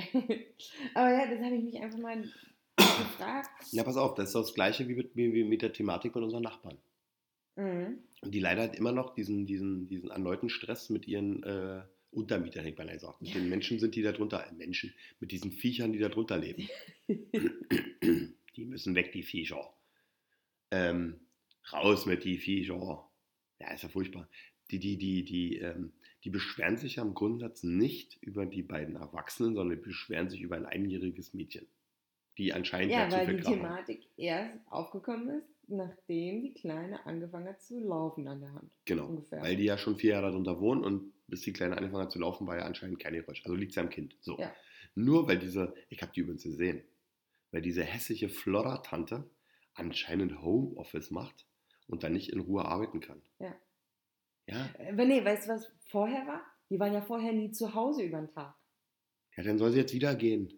Aber ja, das habe ich mich einfach mal gefragt. Ja, pass auf, das ist das Gleiche wie mit, wie, wie mit der Thematik mit unseren Nachbarn. Mhm. Und die leider halt immer noch diesen, diesen, diesen erneuten Stress mit ihren äh, Untermietern, hätte ich beinahe gesagt. Mit Ja. den Menschen sind, die da drunter, äh, Menschen, mit diesen Viechern, die da drunter leben. die müssen weg, die Viecher. Ähm, raus mit die Viecher. Ja, ist ja furchtbar. Die, die, die, die, ähm, die beschweren sich ja im Grundsatz nicht über die beiden Erwachsenen, sondern die beschweren sich über ein einjähriges Mädchen. Die anscheinend Ja, ja, weil die. Thematik erst aufgekommen ist, nachdem die Kleine angefangen hat zu laufen an der Hand. Genau, ungefähr. weil die ja schon vier Jahre darunter wohnen und bis die Kleine angefangen hat zu laufen, war ja anscheinend keine Geräusch. Also liegt es ja am Kind. So. Ja. Nur weil diese, ich habe die übrigens gesehen, weil diese hässliche Flora-Tante anscheinend Homeoffice macht und dann nicht in Ruhe arbeiten kann. Ja. Ja, Äh, aber nee, weißt du, was vorher war? Die waren ja vorher nie zu Hause über den Tag. ja dann soll sie jetzt wieder gehen.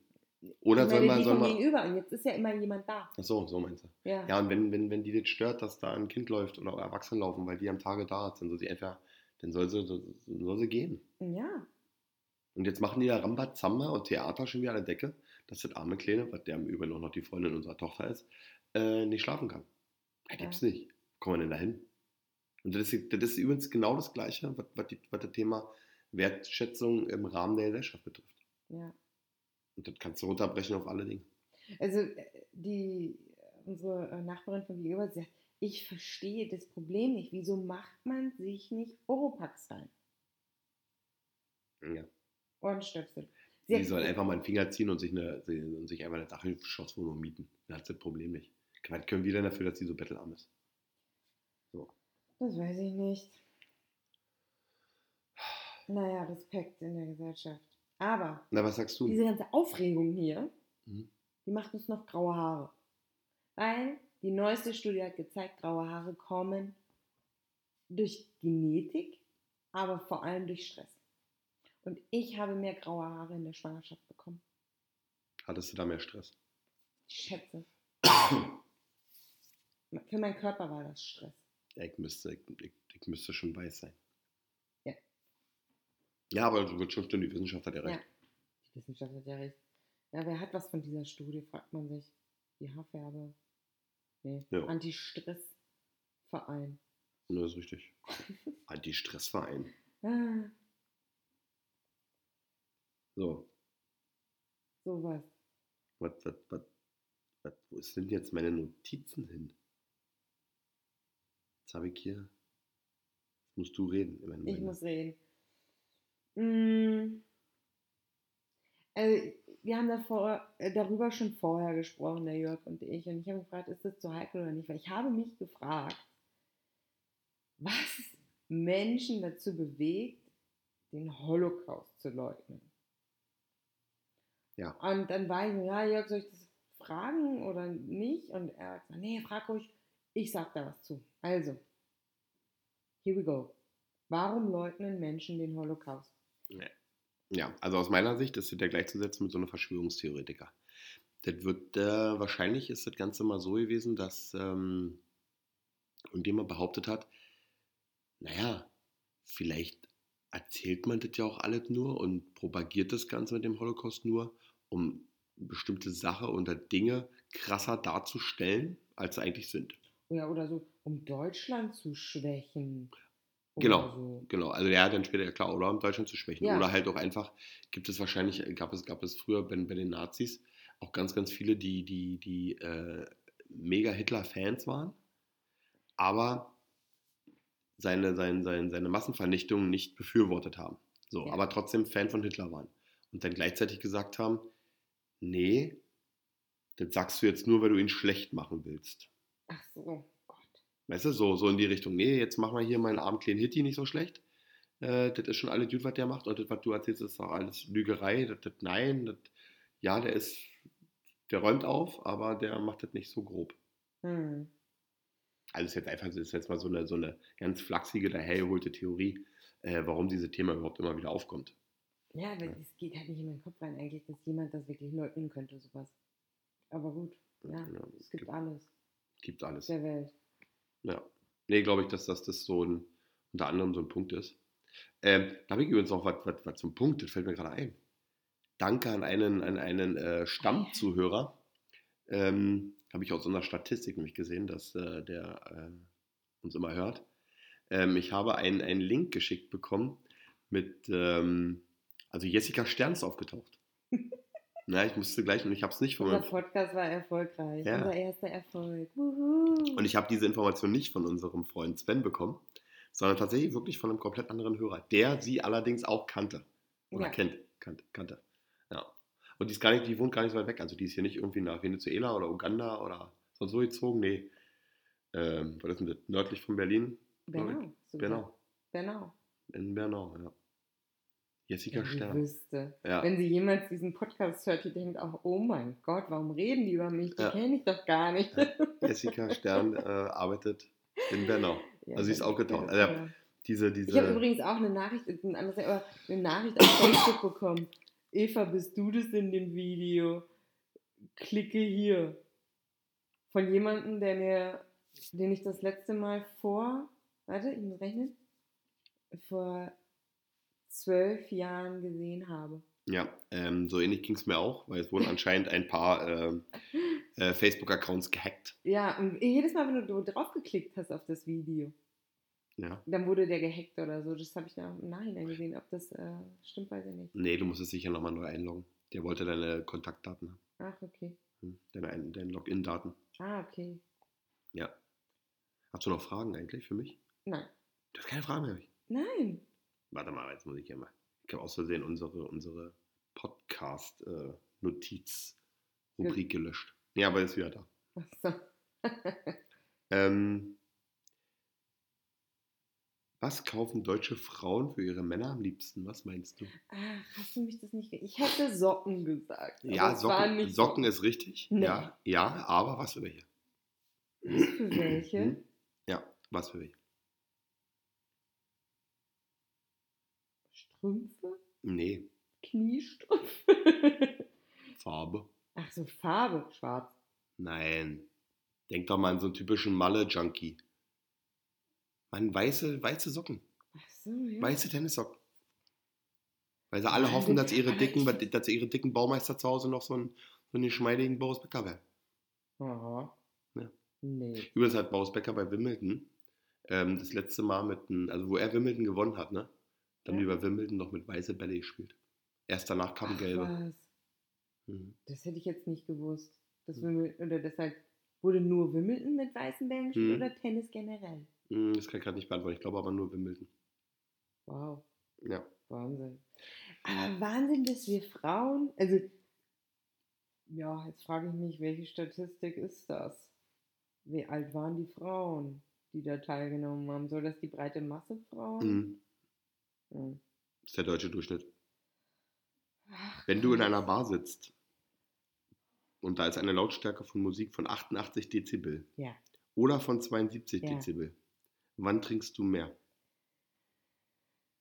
Oder soll man, die soll man. gegenüber und jetzt ist ja immer jemand da. Ach so, so meinst du. Ja. Ja, und wenn, wenn, wenn die das stört, dass da ein Kind läuft oder Erwachsene laufen, weil die am Tage da sind, dann soll sie entweder, dann soll sie, dann soll sie gehen. ja. Und jetzt machen die da Rambazamba und Theater schon wieder an der Decke, dass das arme Kleine, was der im Übrigen auch noch die Freundin unserer Tochter ist, äh, nicht schlafen kann. Ja, gibt's nicht. Kommen wir denn da hin? Und das ist, das ist übrigens genau das Gleiche, was, was, die, was das Thema Wertschätzung im Rahmen der Gesellschaft betrifft. ja. Und das kannst du runterbrechen auf alle Dinge. Also äh, die, unsere äh, Nachbarin von gegenüber sagt, ich verstehe das Problem nicht. Wieso macht man sich nicht Oropax rein? Ja. Ohrenstöpsel. Sie hat- soll einfach mal einen Finger ziehen und sich, eine, und sich einfach eine Dachgeschosswohnung mieten. Dann hat sie das Problem nicht. Was können wir denn dafür, dass sie so bettelarm ist? Das weiß ich nicht. naja, Respekt in der Gesellschaft. Aber Na, was sagst du? diese ganze Aufregung hier, Mhm. die macht uns noch graue Haare. Weil die neueste Studie hat gezeigt, graue Haare kommen durch Genetik, aber vor allem durch Stress. Und ich habe mehr graue Haare in der Schwangerschaft bekommen. Hattest du da mehr Stress? Ich schätze. Für meinen Körper war das Stress. Ich müsste, ich, ich, ich müsste schon weiß sein. Ja. Ja, aber du wird schon stimmen, die Wissenschaft hat ja recht. Ja. Die Wissenschaft hat ja recht. Ja, wer hat was von dieser Studie, fragt man sich. Die Haarfärbe. Nee. Ja. Anti-Stress-Verein. Das ist richtig. Anti-Stressverein. Ah, So, sowas. was, was, was, was, wo sind jetzt meine Notizen hin? Jetzt habe ich hier. Jetzt musst du reden. Ich, meine, Ich meine- muss reden. Mm. Also, wir haben davor, äh, darüber schon vorher gesprochen, der Jörg und ich. Und ich habe gefragt, ist das zu heikel oder nicht? Weil ich habe mich gefragt, was Menschen dazu bewegt, den Holocaust zu leugnen. Ja. Und dann war ich so, ja, Jörg, soll ich das fragen oder nicht? Und er hat gesagt, nee, frag ruhig, ich sag da was zu. Also, here we go. Warum leugnen Menschen den Holocaust? Ja, also aus meiner Sicht ist das ja gleichzusetzen mit so einem Verschwörungstheoretiker. Das wird, äh, wahrscheinlich ist das Ganze mal so gewesen, dass ähm, irgendjemand behauptet hat, naja, vielleicht erzählt man das ja auch alles nur und propagiert das Ganze mit dem Holocaust nur, um bestimmte Sache oder Dinge krasser darzustellen, als sie eigentlich sind. Ja, oder so, um Deutschland zu schwächen. Genau, So. genau. Also ja, dann später, ja klar, oder um Deutschland zu schwächen. Ja. Oder halt auch einfach, gibt es wahrscheinlich, gab es, gab es früher bei, bei den Nazis auch ganz, ganz viele, die, die, die äh, mega Hitler-Fans waren, aber seine, seine, seine, seine Massenvernichtung nicht befürwortet haben. So, Ja. aber trotzdem Fan von Hitler waren. Und dann gleichzeitig gesagt haben, nee, das sagst du jetzt nur, weil du ihn schlecht machen willst. Ach so, Gott. Weißt du, so, so in die Richtung, nee, jetzt machen wir hier meinen armen kleinen Hitti nicht so schlecht. Äh, das ist schon alles gut, was der macht. Und das, was du erzählst, ist auch alles Lügerei. Das, das, nein, das, ja, der ist, der räumt auf, aber der macht das nicht so grob. Hm. Also ist jetzt einfach, ist jetzt mal so eine, so eine ganz flachsige, dahergeholte Theorie, äh, warum dieses Thema überhaupt immer wieder aufkommt. Ja, aber Ja. es geht halt nicht in meinen Kopf rein, eigentlich, dass jemand das wirklich leugnen könnte, sowas. Aber gut, ja, Ja, es gibt gibt- alles Gibt alles. der Welt. Ja. Nee, glaube ich, dass, dass das so ein, unter anderem so ein Punkt ist. Ähm, da habe ich übrigens noch was, zum Punkt, das fällt mir gerade ein. Danke an einen, an einen äh, Stammzuhörer. Ähm, habe ich aus unserer Statistik nämlich gesehen, dass äh, der äh, uns immer hört. Ähm, ich habe einen, einen Link geschickt bekommen mit, ähm, also Jessica Stern ist aufgetaucht. Na, ich musste gleich, und ich habe es nicht von Unser meinem Podcast war erfolgreich. Ja. Unser erster Erfolg. Wuhu. Und ich habe diese Information nicht von unserem Freund Sven bekommen, sondern tatsächlich wirklich von einem komplett anderen Hörer, der sie allerdings auch kannte. Oder Ja. kennt, kannte, kannte. Ja. Und die ist gar nicht, die wohnt gar nicht so weit weg. Also die ist hier nicht irgendwie nach Venezuela oder Uganda oder sonst wo gezogen. Nee. Ähm, was ist denn das? Nördlich von Berlin? Bernau. so Bernau. gesagt. Bernau. In Bernau, ja. Jessica Ja, sie Stern. wüsste. Ja. Wenn sie jemals diesen Podcast hört, die denkt auch, oh mein Gott, warum reden die über mich? Die Ja. kenne ich doch gar nicht. Jessica Stern äh, arbeitet in Bernau. Ja, Also sie ist aufgetaucht. ja, Also ja. Diese, diese. Ich habe übrigens auch eine Nachricht, ein anderes, aber eine Nachricht auf Facebook bekommen. Eva, bist du das in dem Video? Klicke hier. Von jemandem, der mir, den ich das letzte Mal vor, warte, ich muss rechnen, vor zwölf Jahren gesehen habe. Ja, ähm, so ähnlich ging es mir auch, weil es wurden anscheinend ein paar ähm, äh, Facebook-Accounts gehackt. Ja, und jedes Mal, wenn du draufgeklickt hast auf das Video, Ja. dann wurde der gehackt oder so. Das habe ich dann im Nachhinein gesehen. Ob das äh, stimmt, weiß ich nicht. Nee, du musst es sicher nochmal neu einloggen. Der wollte deine Kontaktdaten haben. Ach, okay. Hm, Deine, Ein- deine Login-Daten. Ah, okay. Ja. Hast du noch Fragen eigentlich für mich? Nein. Du hast keine Fragen mehr. Nein. Warte mal, jetzt muss ich hier mal. Ich habe aus Versehen unsere, unsere Podcast-Notiz-Rubrik gelöscht. Ja, aber ist wieder da. Ach so. Ähm, Was kaufen deutsche Frauen für ihre Männer am liebsten? Was meinst du? Ach, hast du mich das nicht... Ich hätte Socken gesagt. ja, Socken, Socken ist richtig. Nee. Ja, ja, aber was für welche? Was für welche? Hm? Ja, was für welche? Strümpfe? Nee, Kniestrümpfe? Farbe. Ach so, Farbe. Schwarz. Nein. Denk doch mal an so einen typischen Malle-Junkie. Mann, weiße, weiße Socken. Ach so, ja. Weiße Tennissocken. Weil sie alle Wahnsinn. hoffen, dass ihre dicken, dass ihre dicken Baumeister zu Hause noch so einen, so einen geschmeidigen Boris Becker wären. Aha. Ja. Nee. Übrigens hat Boris Becker bei Wimbledon ähm, das letzte Mal mit, einem- also wo er Wimbledon gewonnen hat, ne? Dann Ja. über Wimbledon noch mit weiße Bälle gespielt. Erst danach kam Ach, gelbe. was. Mhm. Das hätte ich jetzt nicht gewusst. Das Hm. Wimbledon, oder deshalb wurde nur Wimbledon mit weißen Bällen gespielt Hm. oder Tennis generell? Mhm, Das kann ich gerade nicht beantworten. Ich glaube aber nur Wimbledon. Wow, Ja. Wahnsinn. Aber Wahnsinn, dass wir Frauen, also ja, jetzt frage ich mich, welche Statistik ist das? Wie alt waren die Frauen, die da teilgenommen haben? Soll das die breite Masse Frauen? Mhm. Hm. Das ist der deutsche Durchschnitt. Ach, Wenn du in einer Bar sitzt und da ist eine Lautstärke von Musik von 88 Dezibel Ja. oder von 72 Ja. Dezibel, wann trinkst du mehr?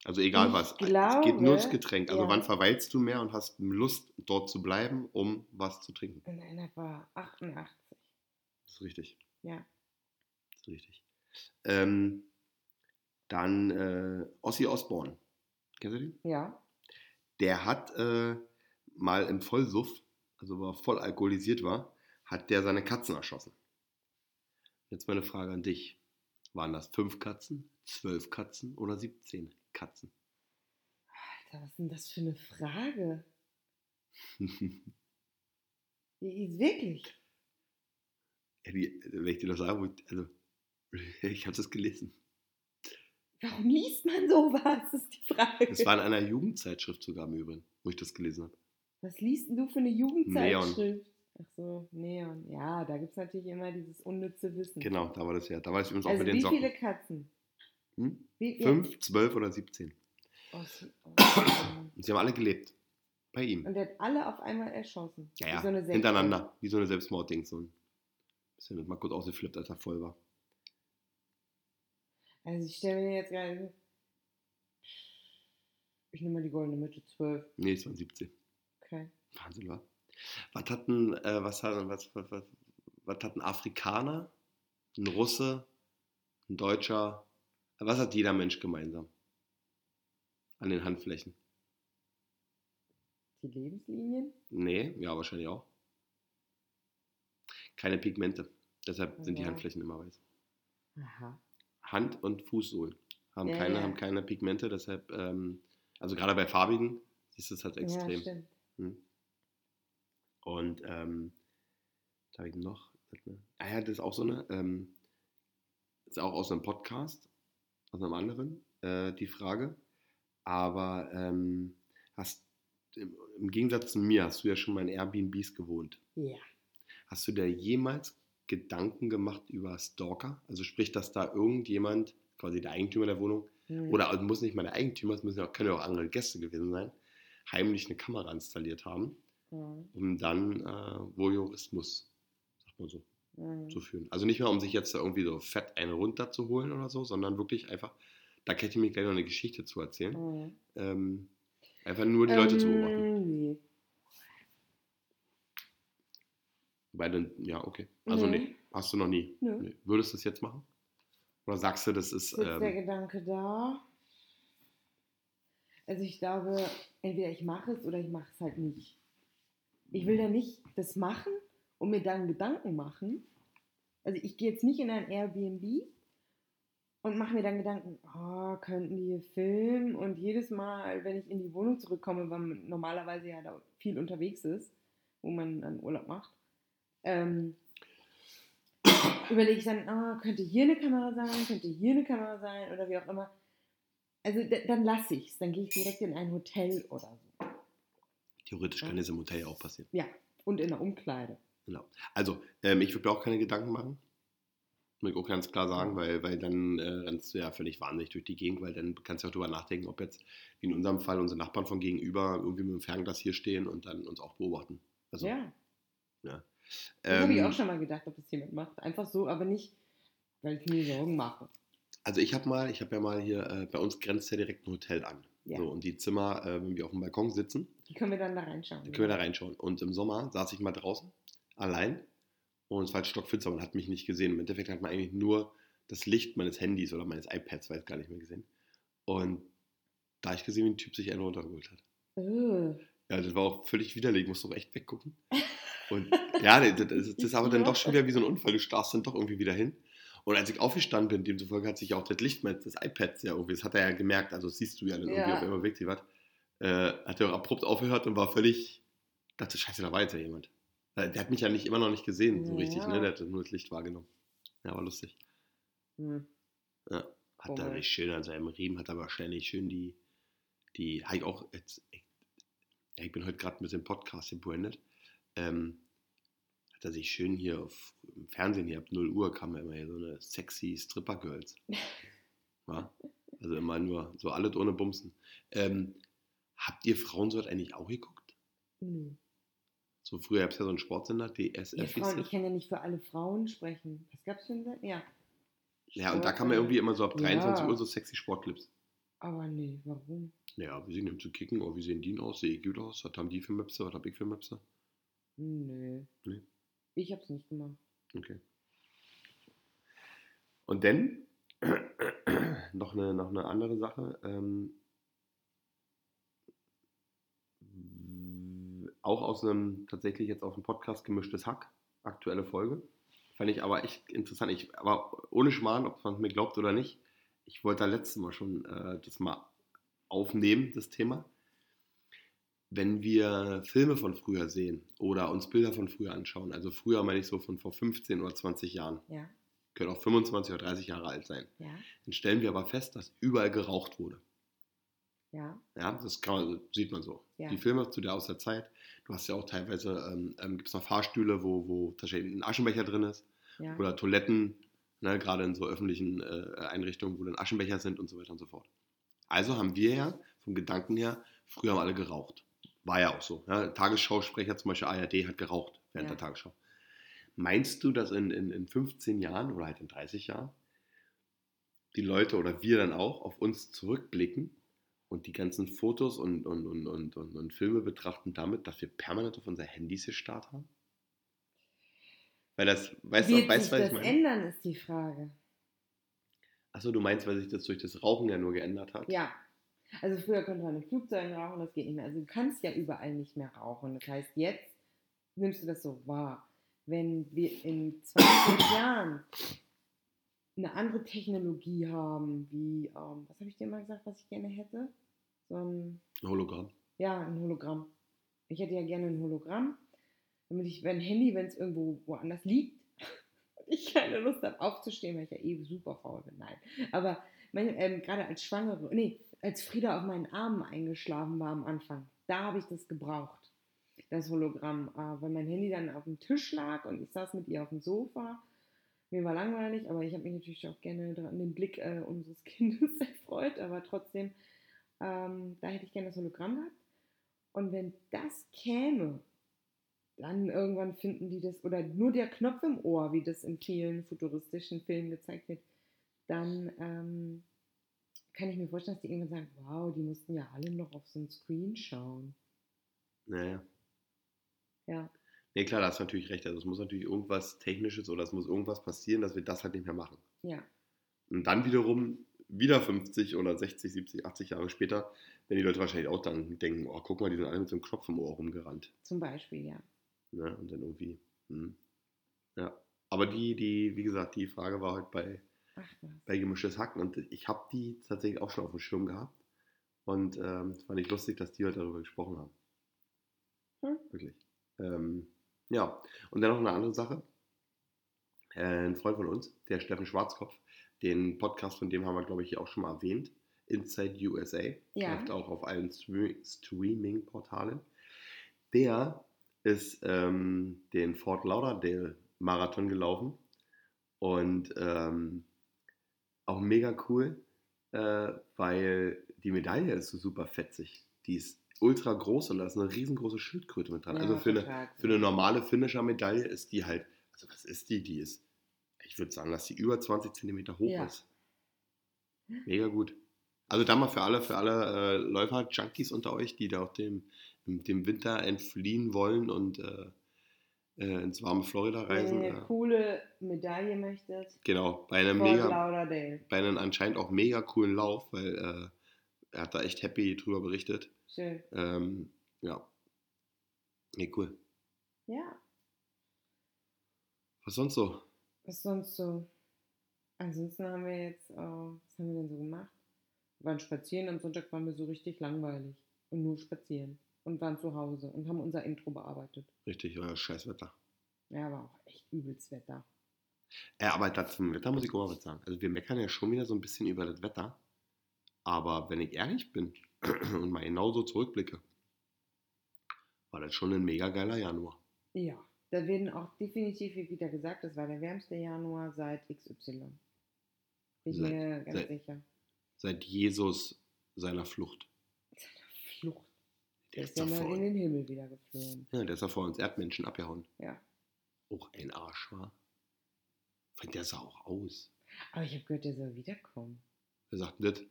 Also egal Ich was. es geht nur ums glaube, Getränk. Also ja. wann verweilst du mehr und hast Lust, dort zu bleiben, um was zu trinken? In einer Bar 88. Das ist richtig. Ja. Das ist richtig. Ähm, dann äh, Ossi Osborn. Kennst du den? Ja. Der hat äh, mal im Vollsuff, also wo er voll alkoholisiert war, hat der seine Katzen erschossen. Jetzt meine Frage an dich. Waren das fünf Katzen, zwölf Katzen oder 17 Katzen? Alter, was ist denn das für eine Frage? Wirklich. Ja, die, wenn ich dir das sage, also ich habe das gelesen. Warum liest man sowas? ist die Frage. Das war in einer Jugendzeitschrift sogar im Übrigen, wo ich das gelesen habe. Was liest denn du für eine Jugendzeitschrift? Ach so, Neon. Ja, da gibt es natürlich immer dieses unnütze Wissen. Genau, da war das ja. Da war das übrigens auch Also mit den wie Socken. viele Katzen? Hm? Wie, ja. Fünf, zwölf oder 17. Oh, so- oh, Und sie haben alle gelebt. Bei ihm. Und der hat alle auf einmal erschossen. Ja, Wie ja, so eine Sekte. hintereinander. Wie so eine Selbstmordding. So ein bisschen mal kurz ausgeflippt, als er voll war. Also ich stelle mir jetzt gerade. Ich nehme mal die goldene Mitte, 12. Nee, es waren 17. Okay. Wahnsinn, war. Was hat ein, äh, was hat, was, was, was, was hat ein Afrikaner, ein Russe, ein Deutscher, was hat jeder Mensch gemeinsam? An den Handflächen. Die Lebenslinien? Nee, ja, wahrscheinlich auch. Keine Pigmente. Deshalb sind die Ja. Handflächen immer weiß. Aha. Hand- und Fußsohlen haben, Ja, keine, ja. haben keine Pigmente, deshalb, ähm, also gerade bei farbigen siehst du es halt Ja, extrem. stimmt. Hm. Und ähm, was habe ich noch? Ah ja, das ist auch so eine, ähm, ist auch aus einem Podcast, aus einem anderen, äh, die Frage. Aber ähm, hast im, im Gegensatz zu mir hast du ja schon mal in Airbnbs gewohnt. Ja. Hast du dir jemals Gedanken gemacht über Stalker? Also sprich, dass da irgendjemand, quasi der Eigentümer der Wohnung, Hm. oder also muss nicht mal der Eigentümer, es müssen können ja auch andere Gäste gewesen sein, heimlich eine Kamera installiert haben, Hm. um dann äh, Voyeurismus, sagt man so, Hm. zu führen. Also nicht mehr, um sich jetzt da irgendwie so fett eine runterzuholen oder so, sondern wirklich einfach, da kann ich mir gleich noch eine Geschichte zu erzählen, Hm. ähm, einfach nur die Leute zu beobachten. Ähm, nee. Weil dann, ja, okay. Also Nee. nee, hast du noch nie. Nö. Nee. Würdest du es jetzt machen? Oder sagst du, das ist, Ist jetzt der ähm, Gedanke da? Also ich glaube, entweder ich mache es oder ich mache es halt nicht. Ich will da nicht das machen und mir dann Gedanken machen. Also ich gehe jetzt nicht in ein Airbnb und mache mir dann Gedanken, oh, könnten die hier filmen und jedes Mal, wenn ich in die Wohnung zurückkomme, weil man normalerweise ja da viel unterwegs ist, wo man dann Urlaub macht, ähm, überlege ich dann, ah, könnte hier eine Kamera sein, könnte hier eine Kamera sein oder wie auch immer. Also dann lasse ich es, dann gehe ich direkt in ein Hotel oder so. theoretisch kann das im Hotel ja auch passieren. Ja, und in der Umkleide. Genau. Also, ähm, ich würde mir auch keine Gedanken machen. Muss ich auch ganz klar sagen, weil, weil dann äh, rennst du ja völlig wahnsinnig durch die Gegend, weil dann kannst du auch drüber nachdenken, ob jetzt, wie in unserem Fall, unsere Nachbarn von gegenüber irgendwie mit dem Fernglas hier stehen und dann uns auch beobachten. Also, ja, ja. Das habe ich Ähm, auch schon mal gedacht, ob das jemand macht. Einfach so, aber nicht, weil ich mir Sorgen mache. Also ich habe mal, ich habe ja mal hier, äh, bei uns grenzt ja direkt ein Hotel an. Ja. So, und die Zimmer, äh, wenn wir auf dem Balkon sitzen, Die können wir dann da reinschauen. dann können wir da reinschauen. Und im Sommer saß ich mal draußen, allein, und es war halt stockfinster, man hat mich nicht gesehen. Im Endeffekt hat man eigentlich nur das Licht meines Handys oder meines iPads, weiß gar nicht mehr gesehen. Und da habe ich gesehen, wie ein Typ sich einen runtergeholt hat. Äh, Ja, das war auch völlig widerlich, musste auch echt weggucken. Und ja, das, das, ist- aber dann doch schon wieder wie so ein Unfall, du starrst dann doch irgendwie wieder hin. Und als ich aufgestanden bin, demzufolge hat sich auch das Licht des iPads ja irgendwie, das hat er ja gemerkt, also siehst du ja dann irgendwie Ja. auf einmal bewegt sich was, äh, hat er auch abrupt aufgehört und war völlig, dachte, scheiße, da war jetzt ja jemand. Der hat mich ja nicht, immer noch nicht gesehen, so Ja. richtig, ne? Der hat nur das Licht wahrgenommen. Ja, war lustig. hm. Ja, hat da Komisch. nicht schön an seinem Riemen, hat er wahrscheinlich schön die, die, habe ich auch jetzt, ja, ich bin heute gerade mit dem Podcast gebrandet, ähm, hat er sich schön hier auf, im Fernsehen hier ab 0 Uhr kam ja immer hier so eine sexy Stripper-Girls. Ja? Also immer nur, so alles ohne Bumsen. Ähm, habt ihr Frauen so eigentlich auch geguckt? Nö. So früher gab es ja so einen Sportsender, DSF. Ja, Frauen, ich kann ja nicht für alle Frauen sprechen. Was gab's für einen Sender? Ja. ja, und da kam ja irgendwie immer so ab 23 Ja. Uhr so sexy Sportclips. Aber nee, warum? Ja, wie sehen die zu kicken? Oh, wie sehen die denn aus? Sehe ich gut aus? Was haben die für Möpse? Was habe ich für Möpse? Nö. Nee. Ich hab's nicht gemacht. Okay. Und dann noch, eine, noch eine andere Sache. Ähm, auch aus einem tatsächlich jetzt auf dem Podcast gemischtes Hack, aktuelle Folge. Fand ich aber echt interessant. Ich, aber ohne Schmarrn, ob man es mir glaubt oder nicht, ich wollte da letztes Mal schon äh, das mal aufnehmen, das Thema. Wenn wir Filme von früher sehen oder uns Bilder von früher anschauen, also früher meine ich so von vor 15 oder 20 Jahren, Ja. können auch 25 oder 30 Jahre alt sein, Ja. dann stellen wir aber fest, dass überall geraucht wurde. Ja. Ja, das kann man, sieht man so. Ja. Die Filme zu der aus der Zeit, du hast ja auch teilweise, ähm, ähm, gibt es noch Fahrstühle, wo, wo tatsächlich ein Aschenbecher drin ist Ja. oder Toiletten, ne, gerade in so öffentlichen äh, Einrichtungen, wo dann Aschenbecher sind und so weiter und so fort. Also haben wir ja vom Gedanken her, früher haben alle geraucht. War ja auch so. Ja. Tagesschausprecher zum Beispiel ARD hat geraucht während Ja. der Tagesschau. Meinst du, dass in, in, in 15 Jahren oder halt in 30 Jahren die Leute oder wir dann auch auf uns zurückblicken und die ganzen Fotos und, und, und, und, und, und Filme betrachten damit, dass wir permanent auf unser Handys gestarrt haben? Weil das, weißt du, Wird weißt, sich was ich das meine? ändern, ist die Frage. Achso, du meinst, weil sich das durch das Rauchen ja nur geändert hat? Ja. Also früher konnte man in Flugzeugen rauchen, das geht nicht mehr. Also du kannst ja überall nicht mehr rauchen. Das heißt, jetzt nimmst du das so wahr. Wenn wir in 20 Jahren eine andere Technologie haben, wie, ähm, was habe ich dir mal gesagt, was ich gerne hätte? So ein, Hologramm. ja, ein Hologramm. Ich hätte ja gerne ein Hologramm, damit ich, wenn Handy, wenn es irgendwo woanders liegt, ich keine Lust habe aufzustehen, weil ich ja eh super faul bin. Nein. Aber ähm, gerade als Schwangere, nee, als Frieda auf meinen Armen eingeschlafen war am Anfang, da habe ich das gebraucht, das Hologramm, äh, weil mein Handy dann auf dem Tisch lag und ich saß mit ihr auf dem Sofa. Mir war langweilig, aber ich habe mich natürlich auch gerne an den Blick äh, unseres Kindes erfreut, aber trotzdem, ähm, da hätte ich gerne das Hologramm gehabt. Und wenn das käme, dann irgendwann finden die das, oder nur der Knopf im Ohr, wie das in vielen futuristischen Filmen gezeigt wird, dann ähm, kann ich mir vorstellen, dass die irgendwann sagen, wow, die mussten ja alle noch auf so ein Screen schauen. Naja. Ja, Nee, klar, da hast du natürlich recht. Also es muss natürlich irgendwas Technisches oder es muss irgendwas passieren, dass wir das halt nicht mehr machen. ja, Und dann wiederum, wieder 50 oder 60, 70, 80 Jahre später, wenn die Leute wahrscheinlich auch dann denken, oh, guck mal, die sind alle mit so einem Knopf im Ohr rumgerannt. zum Beispiel, ja. Ne? Und dann irgendwie, hm. ja. Aber die, die, wie gesagt, die Frage war heute bei, Ach bei gemischtes Hacken und ich habe die tatsächlich auch schon auf dem Schirm gehabt. Und ähm, es fand ich lustig, dass die heute darüber gesprochen haben. Hm. Wirklich. Ähm, ja, und dann noch eine andere Sache. Äh, ein Freund von uns, der Steffen Schwarzkopf, den Podcast von dem haben wir, glaube ich, hier auch schon mal erwähnt. Inside USA. Ja. Läuft auch auf allen Stre Streaming-Portalen. Der ist ähm, den Fort Lauderdale Marathon gelaufen Und ähm, auch mega cool, äh, weil die Medaille ist so super fetzig. Die ist ultra groß und da ist eine riesengroße Schildkröte mit dran. Ja, also für eine, für eine normale Finisher-Medaille ist die halt, also was ist die? Die ist, ich würde sagen, dass die über 20 Zentimeter hoch Ja. ist. Mega gut. Also da mal für alle, für alle äh, Läufer-Junkies unter euch, die da auch dem, dem Winter entfliehen wollen und äh, äh, ins warme Florida Wenn reisen. ihr eine coole Medaille möchtet, genau, bei einem mega, Lauderdale. bei einem anscheinend auch mega coolen Lauf, weil äh, er hat da echt happy drüber berichtet. Schön. Ähm, ja. Nee, cool. Ja, Was sonst so? was sonst so? Ansonsten haben wir jetzt, äh, was haben wir denn so gemacht? Wir waren spazieren, am Sonntag waren wir so richtig langweilig und nur spazieren und waren zu Hause und haben unser Intro bearbeitet. Richtig, euer Scheißwetter. Ja, war auch echt übelst Wetter. Äh, aber das zum Wetter muss ich auch mal was sagen. Also wir meckern ja schon wieder so ein bisschen über das Wetter. Aber wenn ich ehrlich bin und mal genauso zurückblicke, war das schon ein mega geiler Januar. Ja, da werden auch definitiv wieder gesagt, das war der wärmste Januar seit XY. Bin ich Seit- mir ganz seit- sicher. Seit Jesus seiner Flucht. Flucht. Der Der ist ist ja mal in den Himmel wieder geflogen. Ja, der ist ja vor uns Erdmenschen abgehauen. Ja. Auch ein Arsch war. Der sah auch aus. Aber ich habe gehört, der soll wiederkommen. Wer sagt denn das?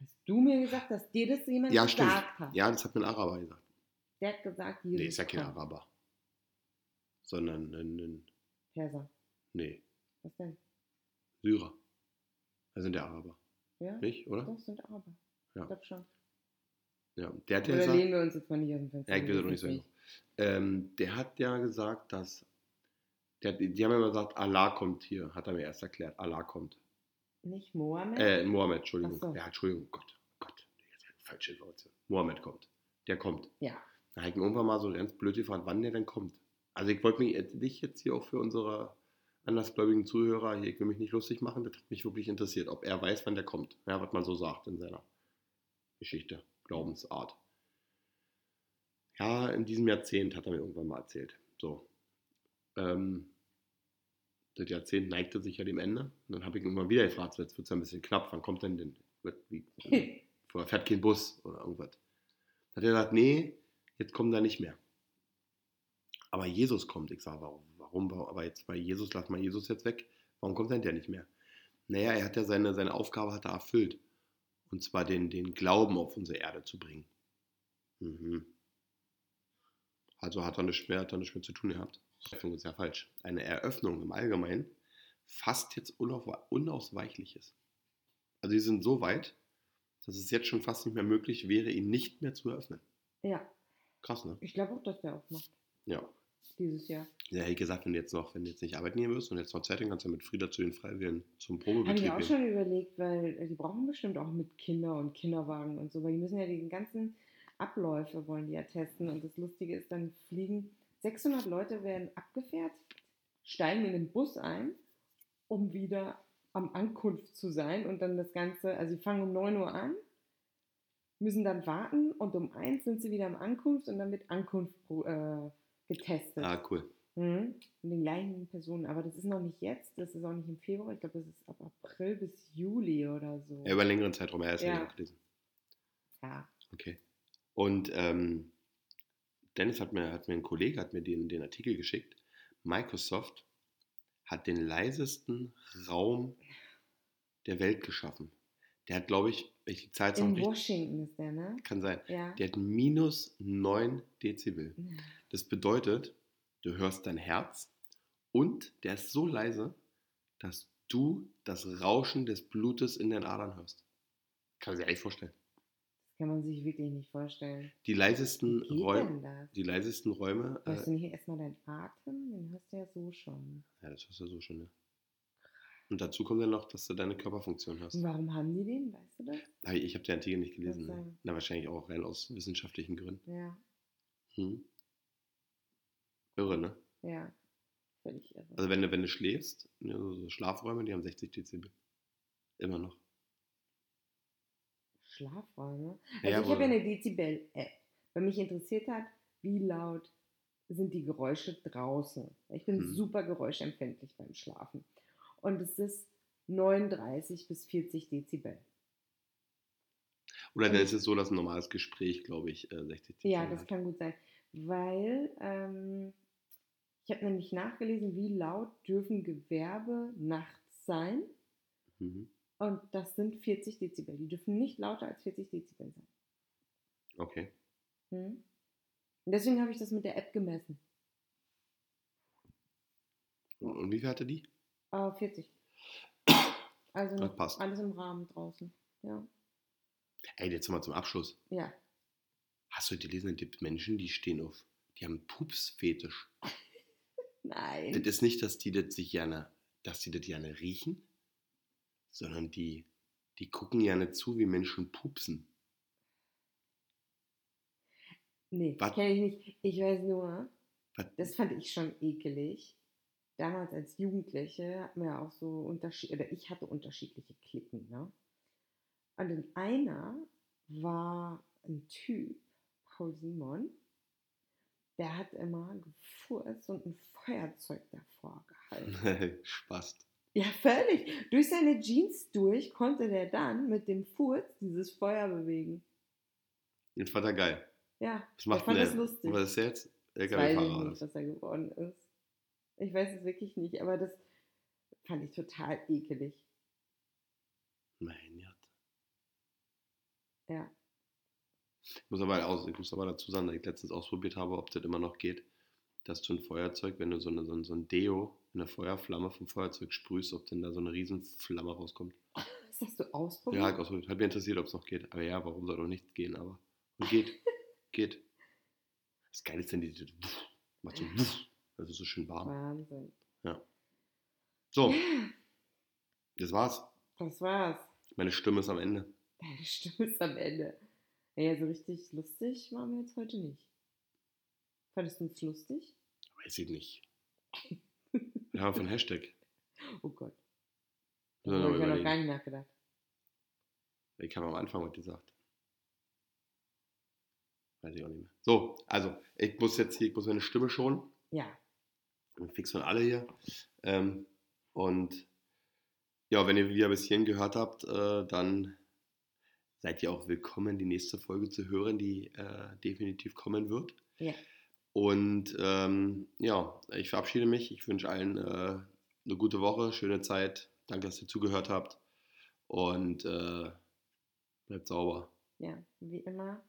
Hast du mir gesagt, dass dir das jemand Ja, stimmt. gesagt hat? Ja, das hat mir ein Araber gesagt. Der hat gesagt, Jesus Nee, ist ja kein kommt. Araber. Sondern ein, ein Perser. nee, Was denn? Syrer. Das sind der Araber. Ja? Nicht, oder? Das sind Araber. Ja. Ich glaube schon. Ja, der hat ja Oder gesagt, lehnen wir uns jetzt mal nicht aus dem Fenster? Ja, ich will das nicht sagen. Ähm, der hat ja gesagt, dass. Der, die haben ja immer gesagt, Allah kommt hier, hat er mir erst erklärt. Allah kommt. Nicht Mohammed? Äh, Mohammed, Entschuldigung. So. Ja, Entschuldigung, Gott, Gott. Falsche Information. Mohammed kommt. Der kommt. ja. Da habe ich ihn irgendwann mal so ganz blöd gefragt, wann der denn kommt. Also ich wollte mich jetzt nicht jetzt hier auch für unsere andersgläubigen Zuhörer hier, ich will mich nicht lustig machen, das hat mich wirklich interessiert, ob er weiß, wann der kommt. Ja, was man so sagt in seiner Geschichte, Glaubensart. Ja, in diesem Jahrzehnt hat er mir irgendwann mal erzählt. So. Ähm, das Jahrzehnt neigte sich ja dem Ende. Und dann habe ich ihn irgendwann wieder gefragt, so, jetzt wird es ein bisschen knapp, wann kommt denn denn? Wie, vorher fährt kein Bus oder irgendwas. Dann hat er gesagt, nee, jetzt kommt er nicht mehr. Aber Jesus kommt. Ich sage, warum? warum? warum? Aber jetzt bei Jesus, lass mal Jesus jetzt weg. Warum kommt denn der nicht mehr? Naja, er hat ja seine, seine Aufgabe hat er erfüllt. Und zwar den, den Glauben auf unsere Erde zu bringen. Mhm. Also hat er nichts mehr, hat er nichts mehr zu tun gehabt. Eröffnung ist ja falsch. Eine Eröffnung im Allgemeinen fast jetzt unausweichlich ist. Also die sind so weit, dass es jetzt schon fast nicht mehr möglich wäre, ihn nicht mehr zu eröffnen. Ja, Krass, ne? ich glaube auch, dass der aufmacht. Ja. Dieses Jahr. Ja, hätte ich gesagt, wenn du jetzt noch, wenn du jetzt nicht arbeiten gehen wirst und jetzt noch Zeit hast, kannst du ja mit Frieda zu den Freiwilligen zum Habe ich Probebetrieb auch schon überlegt, weil äh, die brauchen bestimmt auch mit Kinder und Kinderwagen und so, weil die müssen ja die ganzen Abläufe wollen die ja testen und das Lustige ist, dann fliegen 600 Leute werden abgefertigt, steigen in den Bus ein, um wieder am Ankunft zu sein und dann das Ganze, also sie fangen um 9 Uhr an, müssen dann warten und um 1 sind sie wieder am Ankunft und dann wird Ankunft äh, getestet. Ah, cool. Mhm. Mit den gleichen Personen. Aber das ist noch nicht jetzt, das ist auch nicht im Februar. Ich glaube, das ist ab April bis Juli oder so. Ja, über einen längeren Zeitraum, ja, das Ja. habe gelesen. Ja. Okay. Und ähm, Dennis hat mir, hat mir ein Kollege hat mir den, den Artikel geschickt. Microsoft hat den leisesten Raum der Welt geschaffen. Der hat, glaube ich, ich die Zahl In richtig, Washington ist der, ne? kann sein, Ja. der hat minus 9 Dezibel. Das bedeutet, du hörst dein Herz und der ist so leise, dass du das Rauschen des Blutes in den Adern hörst. Kann man sich eigentlich vorstellen. Das kann man sich wirklich nicht vorstellen. Die leisesten Räume, die leisesten Räume, Hörst äh, du nicht erstmal deinen Atem? Den hörst du ja so schon. ja, das hörst du so schon, ne? Und dazu kommt dann noch, dass du deine Körperfunktion hörst. Und warum haben die den? Weißt du das? Ah, Ich habe den Artikel nicht gelesen. Ne? Na, wahrscheinlich auch rein aus wissenschaftlichen Gründen. Ja. Hm. Irre, ne? Ja. Völlig irre. Also wenn du, wenn du schläfst, ne, so Schlafräume, die haben 60 Dezibel. Immer noch. Schlafräume. Ja, Also ich habe ja eine Dezibel-App, weil mich interessiert hat, wie laut sind die Geräusche draußen. Ich bin Hm. super geräuschempfindlich beim Schlafen. Und es ist 39 bis 40 Dezibel. Oder dann ist es so, dass ein normales Gespräch, glaube ich, äh, 60 Dezibel Ja, das hat. kann gut sein. Weil ähm, ich habe nämlich nachgelesen, wie laut dürfen Gewerbe nachts sein. Mhm. Und das sind 40 Dezibel. Die dürfen nicht lauter als 40 Dezibel sein. Okay. Hm? Und deswegen habe ich das mit der App gemessen. Und, wie viel hatte die? Äh, 40. Also Das passt. alles im Rahmen draußen. Ja. Ey, jetzt mal zum Abschluss. Ja. Hast du gelesen, es gibt Menschen, die stehen auf, die haben Pupsfetisch. Nein. Das ist nicht, dass die das sich gerne, dass die das gerne riechen, sondern die, die gucken gerne zu, wie Menschen pupsen. Nee, kenne ich nicht. Ich weiß nur, Was? das fand ich schon ekelig. Damals als Jugendliche hatten wir auch so Unterschied oder ich hatte unterschiedliche Klicken, ne? Und in einer war ein Typ, Paul Simon, der hat immer gefurzt und ein Feuerzeug davor gehalten. Spaß. Ja, völlig. Durch seine Jeans durch konnte der dann mit dem Furz dieses Feuer bewegen. Jetzt war der geil. Ja, Was macht ich fand das lustig. Was ist jetzt? Ich weiß LKW-Fahrer. nicht, was er geworden ist. Ich weiß es wirklich nicht, aber das fand ich total ekelig. Mein Gott. Ja. Ich muss aber, aus, ich muss aber dazu sagen, dass ich letztens ausprobiert habe, ob das immer noch geht, dass du ein Feuerzeug, wenn du so, eine, so, ein, so ein Deo in eine Feuerflamme vom Feuerzeug sprühst, ob denn da so eine riesen Flamme rauskommt. Das hast du ausprobiert? Ja, ich ausprobiert. Hat mich interessiert, ob es noch geht. Aber ja, warum soll doch nichts gehen? Aber und geht. geht. Das Geile ist denn diese. Macht so. Das ist so schön warm. Wahnsinn. So, das war's. Das war's. Meine Stimme ist am Ende. Deine Stimme ist am Ende. Ja, so richtig lustig waren wir jetzt heute nicht. Fandest du uns lustig? Weiß ich nicht. Wir haben von Hashtag. Oh Gott. Da habe ich ja noch gar nicht nachgedacht. Ich habe am Anfang was gesagt. Weiß ich auch nicht mehr. So, also, ich muss jetzt hier, ich muss meine Stimme schonen. Ja. Wir fix von alle hier. Ähm, und ja, wenn ihr wieder bis hierhin gehört habt, äh, dann seid ihr auch willkommen, die nächste Folge zu hören, die äh, definitiv kommen wird. Ja. Und ähm, ja, ich verabschiede mich. Ich wünsche allen äh, eine gute Woche, schöne Zeit. Danke, dass ihr zugehört habt. Und äh, bleibt sauber. Ja, wie immer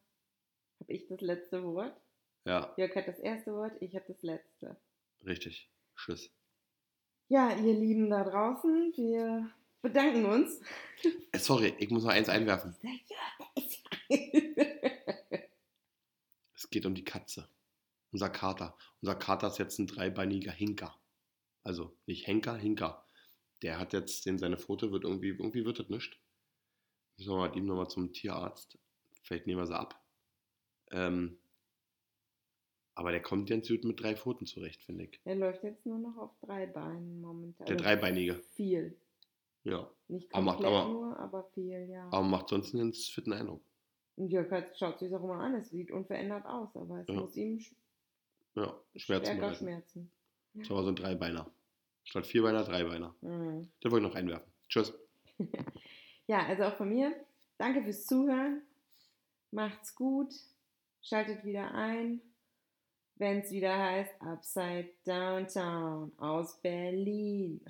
habe ich das letzte Wort. Ja, Jörg hat das erste Wort, ich habe das letzte. richtig. Tschüss. Ja, ihr Lieben da draußen, wir bedanken uns. Äh, sorry, ich muss noch eins einwerfen. Es geht um die Katze. Unser Kater. Unser Kater ist jetzt ein dreibeiniger Hinker. Also nicht Henker, Hinker. Der hat jetzt, den seine Pfote wird irgendwie, irgendwie wird das nicht. Müssen wir mit ihm nochmal zum Tierarzt. Vielleicht nehmen wir sie ab. Ähm, aber der kommt ganz gut mit drei Pfoten zurecht, finde ich. Er läuft jetzt nur noch auf drei Beinen momentan. Der Also Dreibeinige. Viel. Ja. Nicht Aber macht aber- nur, aber viel, ja. Aber macht sonst einen ganz fitten Eindruck. Und Jörg hat, schaut sich auch immer an, es sieht unverändert aus, aber es Ja. muss ihm sch- Ja, Schmerzen stärker bereiten. schmerzen. Das ist aber so ein Dreibeiner. Statt Vierbeiner, Dreibeiner. Mhm. Da wollte ich noch einwerfen. Tschüss. Ja, also auch von mir, danke fürs Zuhören. Macht's gut. Schaltet wieder ein, wenn es wieder heißt Upside Downtown aus Berlin.